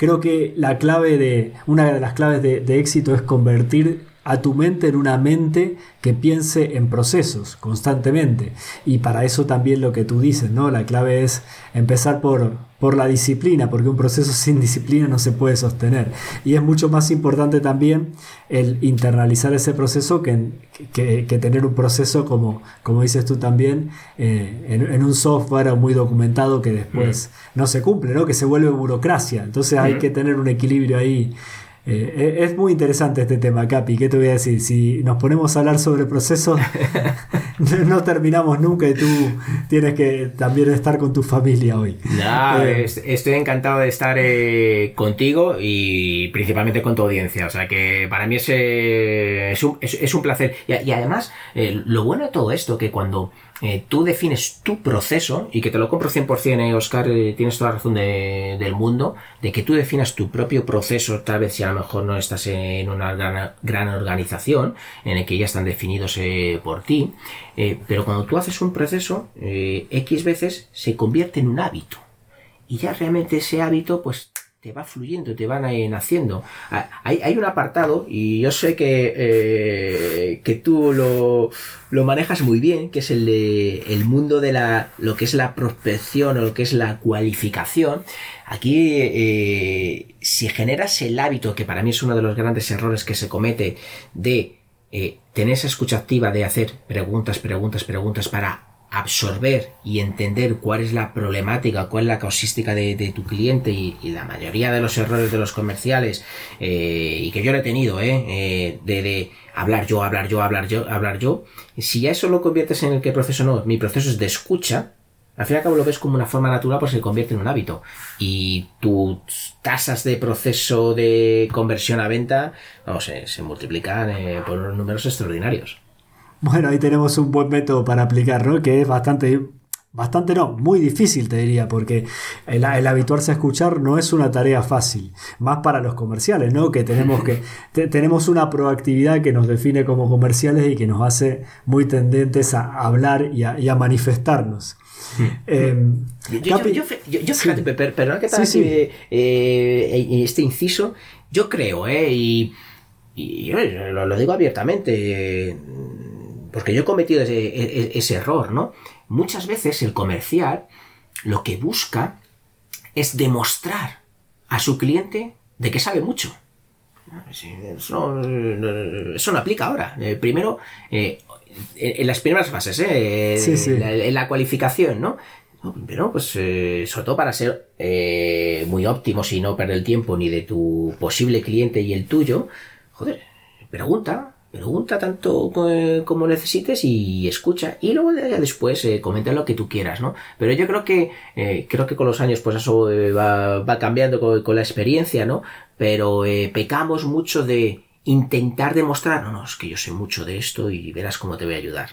Creo que la clave de, una de las claves de éxito es convertir a tu mente en una mente que piense en procesos constantemente. Y para eso también lo que tú dices, ¿no? La clave es empezar por, por la disciplina, porque un proceso sin disciplina no se puede sostener. Y es mucho más importante también el internalizar ese proceso que, que, tener un proceso como, como dices tú también, eh, en, un software muy documentado que después mm. no se cumple, ¿no? Que se vuelve burocracia. Entonces hay mm. que tener un equilibrio ahí eh, eh, es muy interesante este tema, Capi. ¿Qué te voy a decir? Si nos ponemos a hablar sobre procesos, no terminamos nunca y tú tienes que también estar con tu familia hoy. Eh, estoy encantado de estar contigo y principalmente con tu audiencia. O sea que para mí es, es, un, es, un, placer. Y, además, lo bueno de todo esto, que cuando eh, tú defines tu proceso, y que te lo compro 100%, eh, Oscar, eh, tienes toda la razón del mundo, de que tú definas tu propio proceso, tal vez si a lo mejor no estás en una gran, organización, en el que ya están definidos por ti, pero cuando tú haces un proceso, X veces se convierte en un hábito. Y ya realmente ese hábito, pues te va fluyendo, te van naciendo. Ah, hay, un apartado, y yo sé que, eh, que tú lo, lo, manejas muy bien, que es el el mundo de la, lo que es la prospección o lo que es la cualificación. Aquí, eh, si generas el hábito, que para mí es uno de los grandes errores que se comete, de eh, tener esa escucha activa de hacer preguntas, preguntas, preguntas para absorber y entender cuál es la problemática, cuál es la causística de, tu cliente y, la mayoría de los errores de los comerciales eh, y que yo lo he tenido, eh, eh, de, hablar yo, hablar yo, hablar yo, hablar yo, si ya eso lo conviertes en el que proceso no, mi proceso es de escucha, al fin y al cabo lo ves como una forma natural, pues se convierte en un hábito. Y tus tasas de proceso de conversión a venta, sé, se multiplican por unos números extraordinarios. Bueno, ahí tenemos un buen método para aplicar, ¿no? Que es bastante, bastante no, muy difícil te diría, porque el, habituarse a escuchar no es una tarea fácil, más para los comerciales, ¿no? Que tenemos que, tenemos una proactividad que nos define como comerciales y que nos hace muy tendentes a hablar y a, manifestarnos. yo, fíjate, perdón que tal eh, este inciso, yo creo, ¿eh? Y, y lo, lo digo abiertamente porque yo he cometido ese, e, e, ese, error, ¿no? Muchas veces el comercial lo que busca es demostrar a su cliente de que sabe mucho. Eso, no aplica ahora. Eh, primero, eh, en las primeras fases, ¿eh? En, la, cualificación, ¿no? Pero, pues, sobre todo para ser muy óptimo y no perder el tiempo ni de tu posible cliente y el tuyo, joder, pregunta, pregunta tanto como necesites y escucha y luego ya después eh, comenta lo que tú quieras, ¿no? Pero yo creo que eh, creo que con los años pues eso eh, va, va, cambiando con, la experiencia, ¿no? Pero pecamos mucho de intentar demostrar, no, no, es que yo sé mucho de esto y verás cómo te voy a ayudar.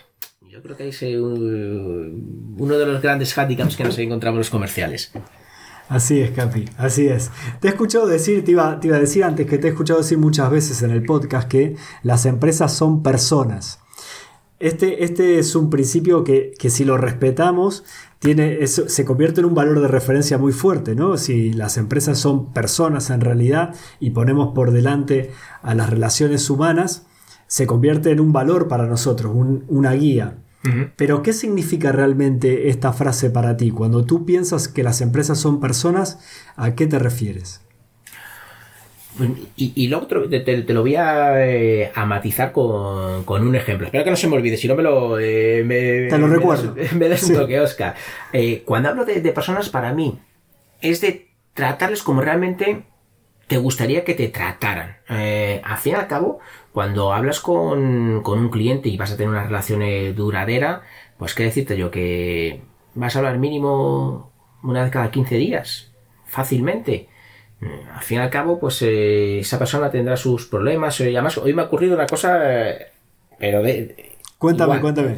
Yo creo que es uno de los grandes handicaps que nos encontramos los comerciales. Así es, Capi, así es. Te he escuchado decir, te iba, te iba a decir antes que te he escuchado decir muchas veces en el podcast que las empresas son personas. Este, este es un principio que, que si lo respetamos, tiene, se convierte en un valor de referencia muy fuerte, ¿no? Si las empresas son personas en realidad y ponemos por delante a las relaciones humanas, se convierte en un valor para nosotros, una guía. Pero ¿qué significa realmente esta frase para ti? Cuando tú piensas que las empresas son personas, ¿a qué te refieres? Y, y luego te, lo voy a, eh, matizar con, un ejemplo. Espero que no se me olvide, si no me lo... Eh, te lo recuerdo. Me des un toque, Oscar. Eh, cuando hablo de, personas, para mí, es de tratarles como realmente te gustaría que te trataran. al fin y al cabo, cuando hablas con, un cliente y vas a tener una relación eh, duradera, pues qué decirte yo que vas a hablar mínimo una vez cada 15 días, fácilmente. Mm, al fin y al cabo, pues eh, esa persona tendrá sus problemas. Y además, hoy me ha ocurrido una cosa, pero de, Cuéntame, cuéntame.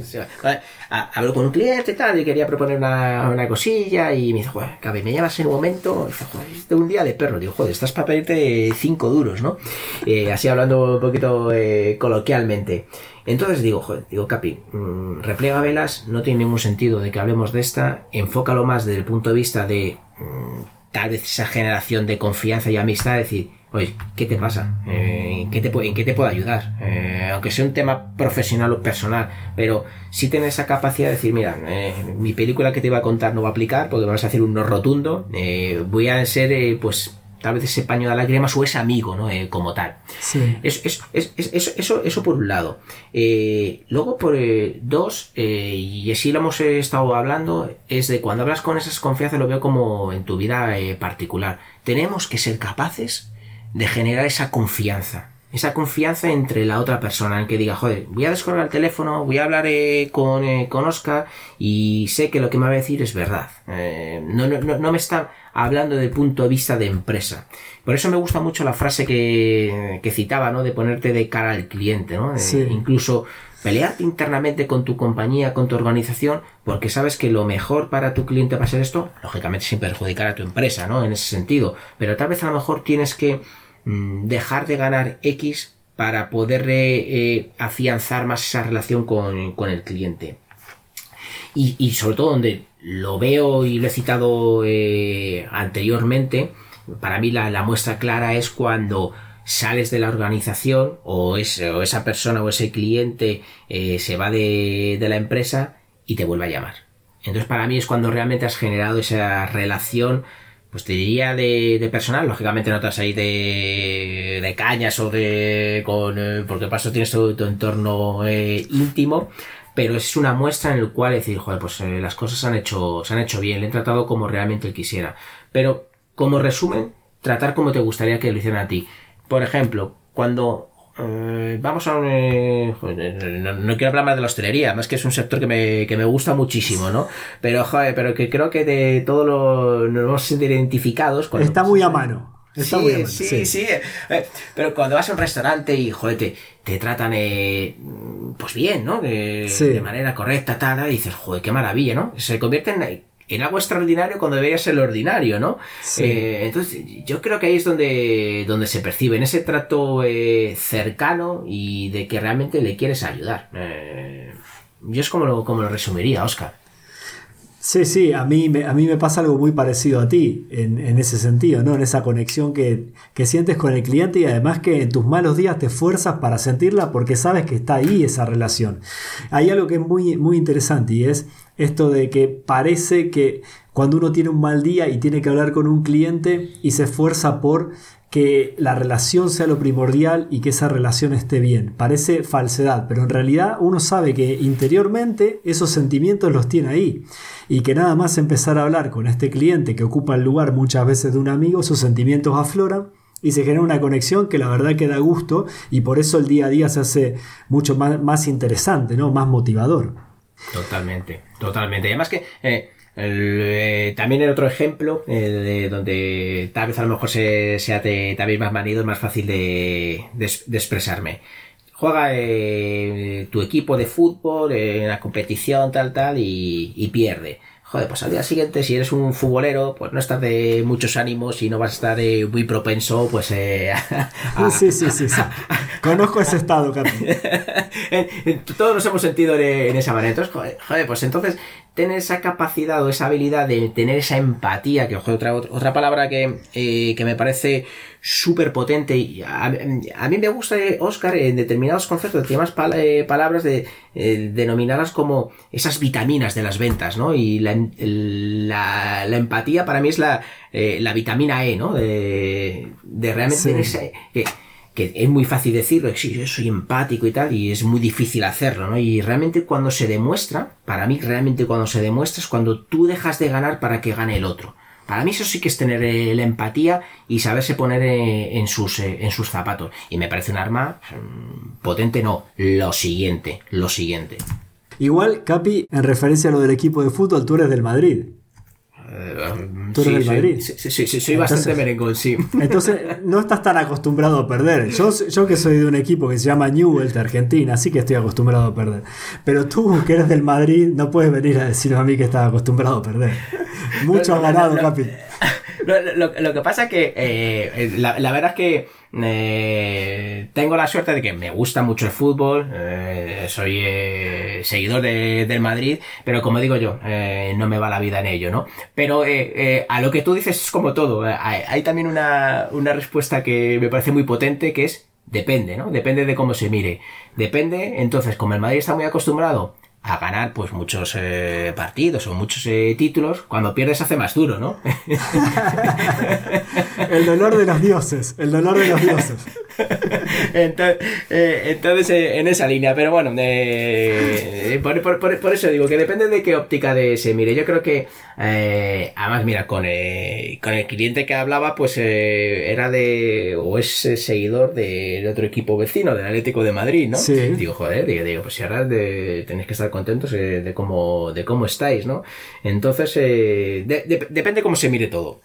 Hablo con un cliente y tal, y quería proponer una, cosilla, y me dice, joder, cabe, me llamas en un momento, y dice, joder, es de un día de perro. Digo, joder, estás para pedirte cinco duros, ¿no? Eh, así hablando un poquito eh, coloquialmente. Entonces digo, joder, digo, Capi, mmm, replega velas, no tiene ningún sentido de que hablemos de esta, enfócalo más desde el punto de vista de mm, tal vez esa generación de confianza y amistad, es decir, oye, ¿qué te pasa? Eh, ¿en, qué te, ¿En qué te puedo ayudar? Eh, aunque sea un tema profesional o personal, pero si tienes esa capacidad de decir, mira, eh, mi película que te iba a contar no va a aplicar porque vas a hacer un no rotundo, voy a ser, pues, tal vez ese paño de lágrimas o ese amigo, ¿no? como tal. Sí. Es, eso, eso por un lado. luego, por dos, y así lo hemos estado hablando, es de cuando hablas con esas confianzas, lo veo como en tu vida particular. Tenemos que ser capaces de generar esa confianza. Esa confianza entre la otra persona, en que diga, joder, voy a descolgar el teléfono, voy a hablar eh, con, eh, con Oscar y sé que lo que me va a decir es verdad. Eh, no, no, no, me está hablando del punto de vista de empresa. Por eso me gusta mucho la frase que, que citaba, ¿no? De ponerte de cara al cliente, ¿no? Incluso pelearte internamente con tu compañía, con tu organización, porque sabes que lo mejor para tu cliente va a ser esto, lógicamente sin perjudicar a tu empresa, ¿no? En ese sentido. Pero tal vez a lo mejor tienes que mm, dejar de ganar X para poder eh, afianzar más esa relación con, el cliente. Y, sobre todo donde lo veo y lo he citado eh, anteriormente, para mí la muestra clara es cuando sales de la organización o, esa persona o ese cliente eh, se va de, la empresa y te vuelve a llamar. Entonces para mí es cuando realmente has generado esa relación, pues te diría de, personal, lógicamente no te vas a ir de, cañas o de... Con, eh, porque paso tienes tu, tu entorno eh, íntimo, pero es una muestra en la cual decir, joder, pues las cosas se han hecho, se han hecho bien, le he tratado como realmente él quisiera. Pero como resumen, tratar como te gustaría que lo hicieran a ti. Por ejemplo, cuando eh, vamos a un... Eh, no, quiero hablar más de la hostelería, más que es un sector que me, que me gusta muchísimo, ¿no? Pero, joder, pero que creo que de todo lo nos vamos a sentir identificados. Está muy a mano. Está sí, muy a mano. sí, sí, eh, pero cuando vas a un restaurante y, joder, te, tratan, pues bien, ¿no? De, manera correcta, tal, y dices, joder, qué maravilla, ¿no? Se convierte en en algo extraordinario cuando debería ser lo ordinario, ¿no? Eh, entonces, yo creo que ahí es donde, donde se percibe, en ese trato eh, cercano y de que realmente le quieres ayudar. Eh, yo es como lo, como lo resumiría, Oscar. Sí, sí, a mí, me, a mí me pasa algo muy parecido a ti en, ese sentido, ¿no? En esa conexión que, que, sientes con el cliente y además que en tus malos días te esfuerzas para sentirla porque sabes que está ahí esa relación. Hay algo que es muy, muy interesante y es esto de que parece que cuando uno tiene un mal día y tiene que hablar con un cliente y se esfuerza por que la relación sea lo primordial y que esa relación esté bien. Parece falsedad, pero en realidad uno sabe que interiormente esos sentimientos los tiene ahí y que nada más empezar a hablar con este cliente que ocupa el lugar muchas veces de un amigo, esos sentimientos afloran y se genera una conexión que la verdad que da gusto y por eso el día a día se hace mucho más, más interesante, ¿no? Más motivador. Totalmente, totalmente. Además que eh, eh, también el otro ejemplo eh, de donde tal vez a lo mejor se, sea también más manido, es más fácil de, expresarme. Juega tu equipo de fútbol en la competición tal tal y pierde joder, pues al día siguiente, si eres un futbolero, pues no estás de muchos ánimos y no vas a estar eh, muy propenso, pues eh, sí, sí, sí, sí, Conozco ese estado. Todos nos hemos sentido en, esa manera. Entonces, joder, pues entonces tener esa capacidad o esa habilidad de tener esa empatía, que otra, otra palabra que, eh, que me parece súper potente y a, mí me gusta, Oscar, en determinados conceptos, tiene más eh, palabras de eh, denominarlas como esas vitaminas de las ventas, ¿no? Y la, la, empatía para mí es la, la vitamina E, ¿no? De, de realmente ese, que es muy fácil decirlo, sí, yo soy empático y tal, y es muy difícil hacerlo, ¿no? Y realmente cuando se demuestra, para mí realmente cuando se demuestra es cuando tú dejas de ganar para que gane el otro. Para mí eso sí que es tener eh, la empatía y saberse poner eh, en sus, eh, en sus zapatos. Y me parece un arma mm, potente, no, lo siguiente, lo siguiente. Igual, Capi, en referencia a lo del equipo de fútbol, tú eres del Madrid. Tú eres del Madrid. Sí, sí, sí, soy bastante merengón, sí. Entonces, no estás tan acostumbrado a perder. Yo, yo que soy de un equipo que se llama Newell de Argentina, sí que estoy acostumbrado a perder. Pero tú, que eres del Madrid, no puedes venir a decirme a mí que estás acostumbrado a perder. Mucho has ganado, Capi. Lo, que pasa es que eh, la, verdad es que eh, tengo la suerte de que me gusta mucho el fútbol, eh, soy seguidor del Madrid, pero como digo yo, no me va la vida en ello, ¿no? Pero a lo que tú dices es como todo. Hay, también una, una respuesta que me parece muy potente, que es depende, ¿no? Depende de cómo se mire. Depende, entonces, como el Madrid está muy acostumbrado a ganar pues muchos eh, partidos o muchos eh, títulos, cuando pierdes hace más duro, ¿no? el dolor de los dioses, el dolor de los dioses. entonces, eh, en esa línea, pero bueno, por, eso digo que depende de qué óptica de se mire. Yo creo que, además, mira, con, con el cliente que hablaba, pues era de, o es seguidor de, otro equipo vecino, del Atlético de Madrid, ¿no? Sí. Digo, joder, digo, pues si ahora de, tenéis que estar contentos eh, de, cómo, de cómo estáis, ¿no? Entonces, eh, depende cómo se mire todo.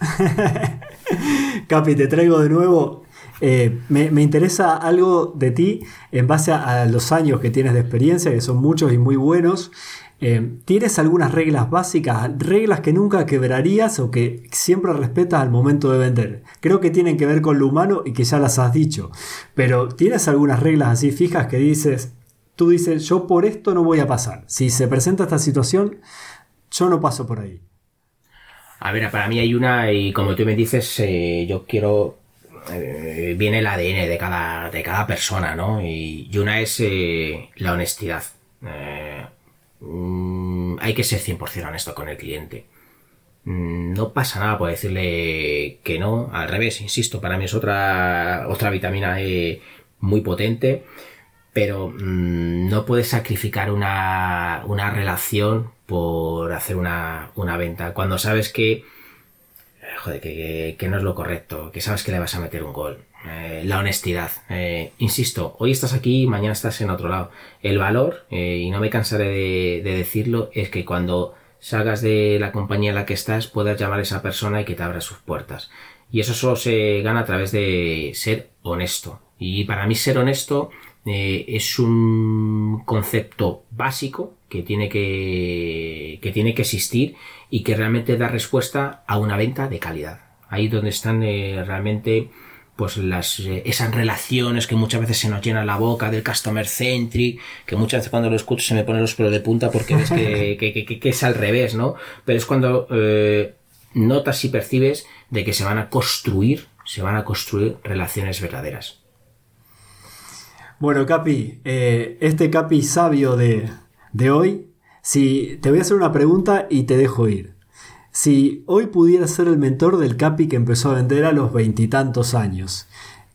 Capi, te traigo de nuevo. Eh, me, interesa algo de ti en base a, los años que tienes de experiencia, que son muchos y muy buenos. ¿Tienes algunas reglas básicas, reglas que nunca quebrarías o que siempre respetas al momento de vender? Creo que tienen que ver con lo humano y que ya las has dicho, pero ¿tienes algunas reglas así fijas que dices, tú dices, yo por esto no voy a pasar. Si se presenta esta situación, yo no paso por ahí. A ver, para mí hay una, y como tú me dices, eh, yo quiero. Eh, viene el ADN de cada, de cada persona, ¿no? Y, una es eh, la honestidad. Mm, hay que ser 100% honesto con el cliente. Mm, no pasa nada por decirle que no, al revés, insisto, para mí es otra, otra vitamina muy potente pero mm, no puedes sacrificar una, una, relación por hacer una, una venta. Cuando sabes que, eh, joder, que, no es lo correcto, que sabes que le vas a meter un gol. Eh, la honestidad. Eh, insisto, hoy estás aquí, mañana estás en otro lado. El valor, y no me cansaré de, de, decirlo, es que cuando salgas de la compañía en la que estás puedas llamar a esa persona y que te abra sus puertas. Y eso solo se gana a través de ser honesto. Y para mí ser honesto eh, es un concepto básico que tiene que, que tiene que existir y que realmente da respuesta a una venta de calidad. Ahí donde están eh, realmente pues las eh, esas relaciones que muchas veces se nos llena la boca del customer centric, que muchas veces cuando lo escucho se me ponen los pelos de punta porque ves que, que, que, es al revés, ¿no? Pero es cuando notas y percibes de que se van a construir, se van a construir relaciones verdaderas. Bueno, Capi, eh, este Capi sabio de, hoy, si te voy a hacer una pregunta y te dejo ir. Si hoy pudieras ser el mentor del Capi que empezó a vender a los veintitantos años,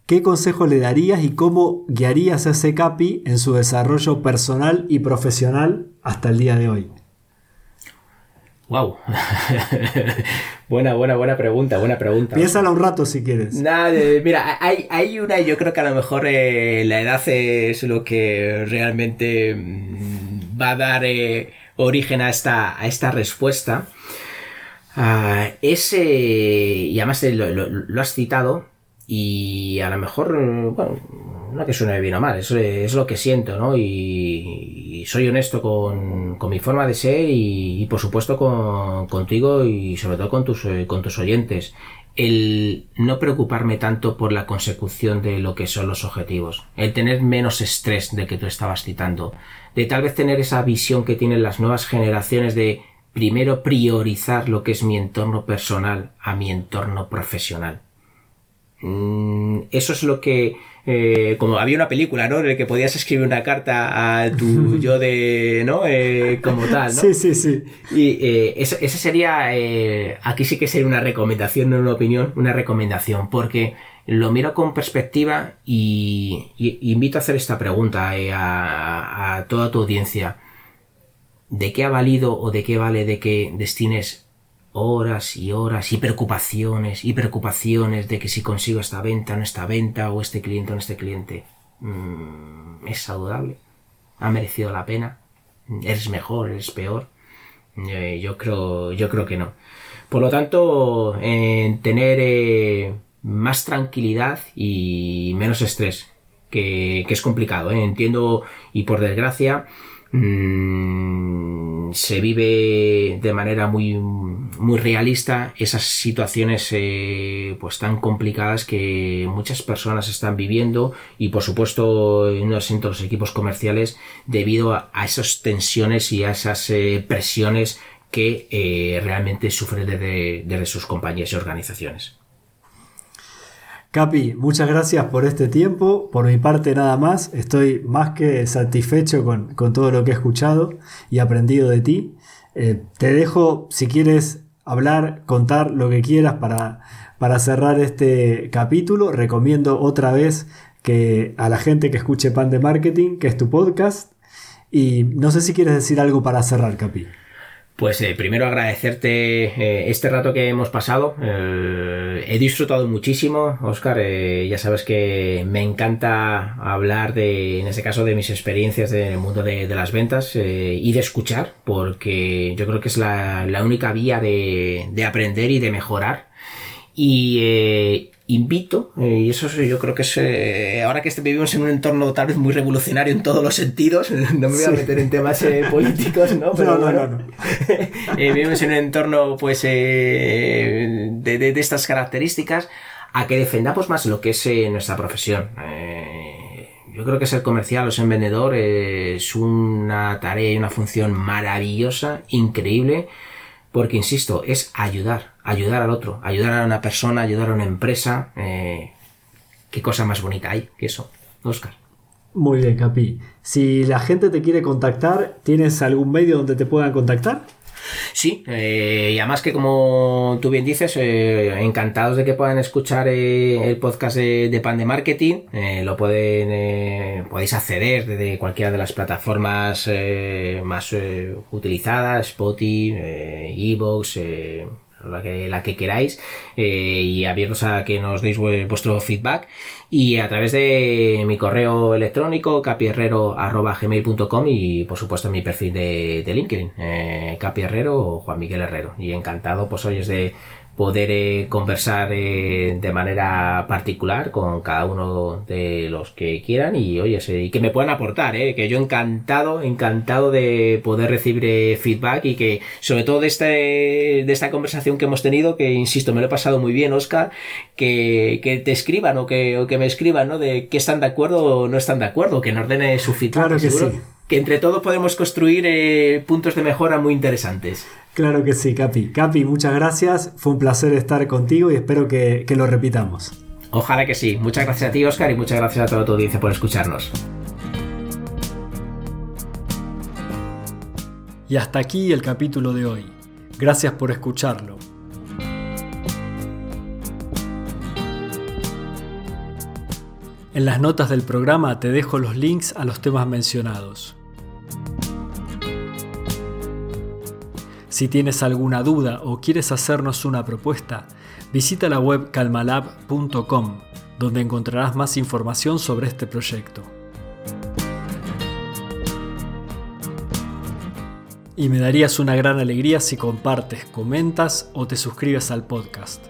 ¿qué consejo le darías y cómo guiarías a ese Capi en su desarrollo personal y profesional hasta el día de hoy? Wow. buena, buena, buena pregunta, buena pregunta. Piénsala un rato si quieres. Mira, hay, hay una y yo creo que a lo mejor eh, la edad es lo que realmente mm, va a dar eh, origen a esta, a esta respuesta. Uh, ese, y además lo, lo, has citado, y a lo mejor, bueno, no que suene bien o mal, es, es lo que siento, ¿no? Y, soy honesto con, con, mi forma de ser y, por supuesto con, contigo y sobre todo con tus, eh, con tus oyentes. El no preocuparme tanto por la consecución de lo que son los objetivos, el tener menos estrés del que tú estabas citando, de tal vez tener esa visión que tienen las nuevas generaciones de primero priorizar lo que es mi entorno personal a mi entorno profesional. Mm, eso es lo que eh, como había una película, ¿no? En la que podías escribir una carta a tu yo de, ¿no? Eh, como tal, ¿no? Sí, sí, sí. Y eh, esa, sería, aquí sí que sería una recomendación, no una opinión, una recomendación, porque lo miro con perspectiva y, invito a hacer esta pregunta a, a toda tu audiencia. ¿De qué ha valido o de qué vale de que destines horas y horas y preocupaciones y preocupaciones de que si consigo esta venta o no esta venta o este cliente o no este cliente. Mm, ¿Es saludable? ¿Ha merecido la pena? ¿Eres mejor? ¿Eres peor? Eh, yo, creo, yo creo que no. Por lo tanto, en tener eh, más tranquilidad y menos estrés, que, es complicado, ¿eh? entiendo y por desgracia Mm, se vive de manera muy, muy realista esas situaciones eh, pues tan complicadas que muchas personas están viviendo y por supuesto en los equipos comerciales debido a, esas tensiones y a esas eh, presiones que eh, realmente sufren desde sus compañías y organizaciones. Capi, muchas gracias por este tiempo. Por mi parte nada más. Estoy más que satisfecho con, todo lo que he escuchado y aprendido de ti. Eh, te dejo, si quieres hablar, contar lo que quieras para, para cerrar este capítulo. Recomiendo otra vez que a la gente que escuche Pan de Marketing, que es tu podcast. Y no sé si quieres decir algo para cerrar, Capi. Pues eh, primero agradecerte eh, este rato que hemos pasado. Eh, he disfrutado muchísimo, Oscar. ya sabes que me encanta hablar de, en este caso, de mis experiencias en el mundo de, las ventas y de escuchar, porque yo creo que es la, única vía de, de, aprender y de mejorar. Y, invito, eh, y eso yo creo que es, eh, ahora que este, vivimos en un entorno tal vez muy revolucionario en todos los sentidos, no me voy a meter en temas eh, políticos, ¿no? Pero no, no, no, vivimos en un entorno pues de, de, estas características, a que defendamos más lo que es nuestra profesión. yo creo que ser comercial o ser vendedor es una tarea y una función maravillosa, increíble, porque insisto, es ayudar, ayudar al otro, ayudar a una persona, ayudar a una empresa. Eh, qué cosa más bonita hay que eso, Oscar. Muy bien, Capi. Si la gente te quiere contactar, ¿tienes algún medio donde te puedan contactar? Sí, eh, y además que como tú bien dices, eh, encantados de que puedan escuchar el podcast de, Pan de Marketing. lo pueden, podéis acceder desde cualquiera de las plataformas más utilizadas, Spotify, Evox, la que, queráis eh, y abiertos a que nos deis vuestro feedback. Y a través de mi correo electrónico capierrero.gmail.com y por supuesto mi perfil de, de LinkedIn eh, capierrero o Juan Miguel Herrero. Y encantado pues hoy es de poder eh, conversar eh, de manera particular con cada uno de los que quieran y oye, y que me puedan aportar, eh, que yo encantado, encantado de poder recibir feedback y que sobre todo de, este, de esta conversación que hemos tenido, que insisto, me lo he pasado muy bien, Oscar, que, que te escriban o que, o que me escriban, ¿no? De que están de acuerdo o no están de acuerdo, que nos ordene su feedback. Claro que sí. Que entre todos podemos construir puntos de mejora muy interesantes. Claro que sí, Capi. Capi, muchas gracias. Fue un placer estar contigo y espero que, lo repitamos. Ojalá que sí. Muchas gracias a ti, Oscar, y muchas gracias a toda tu audiencia por escucharnos. Y hasta aquí el capítulo de hoy. Gracias por escucharlo. En las notas del programa te dejo los links a los temas mencionados. Si tienes alguna duda o quieres hacernos una propuesta, visita la web calmalab.com, donde encontrarás más información sobre este proyecto. Y me darías una gran alegría si compartes, comentas o te suscribes al podcast.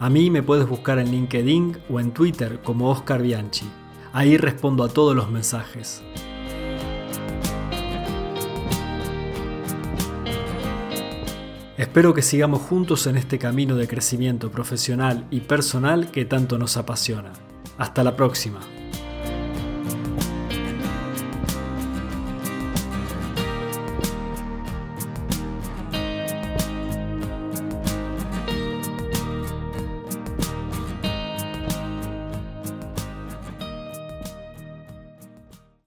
A mí me puedes buscar en LinkedIn o en Twitter como Oscar Bianchi. Ahí respondo a todos los mensajes. Espero que sigamos juntos en este camino de crecimiento profesional y personal que tanto nos apasiona. Hasta la próxima.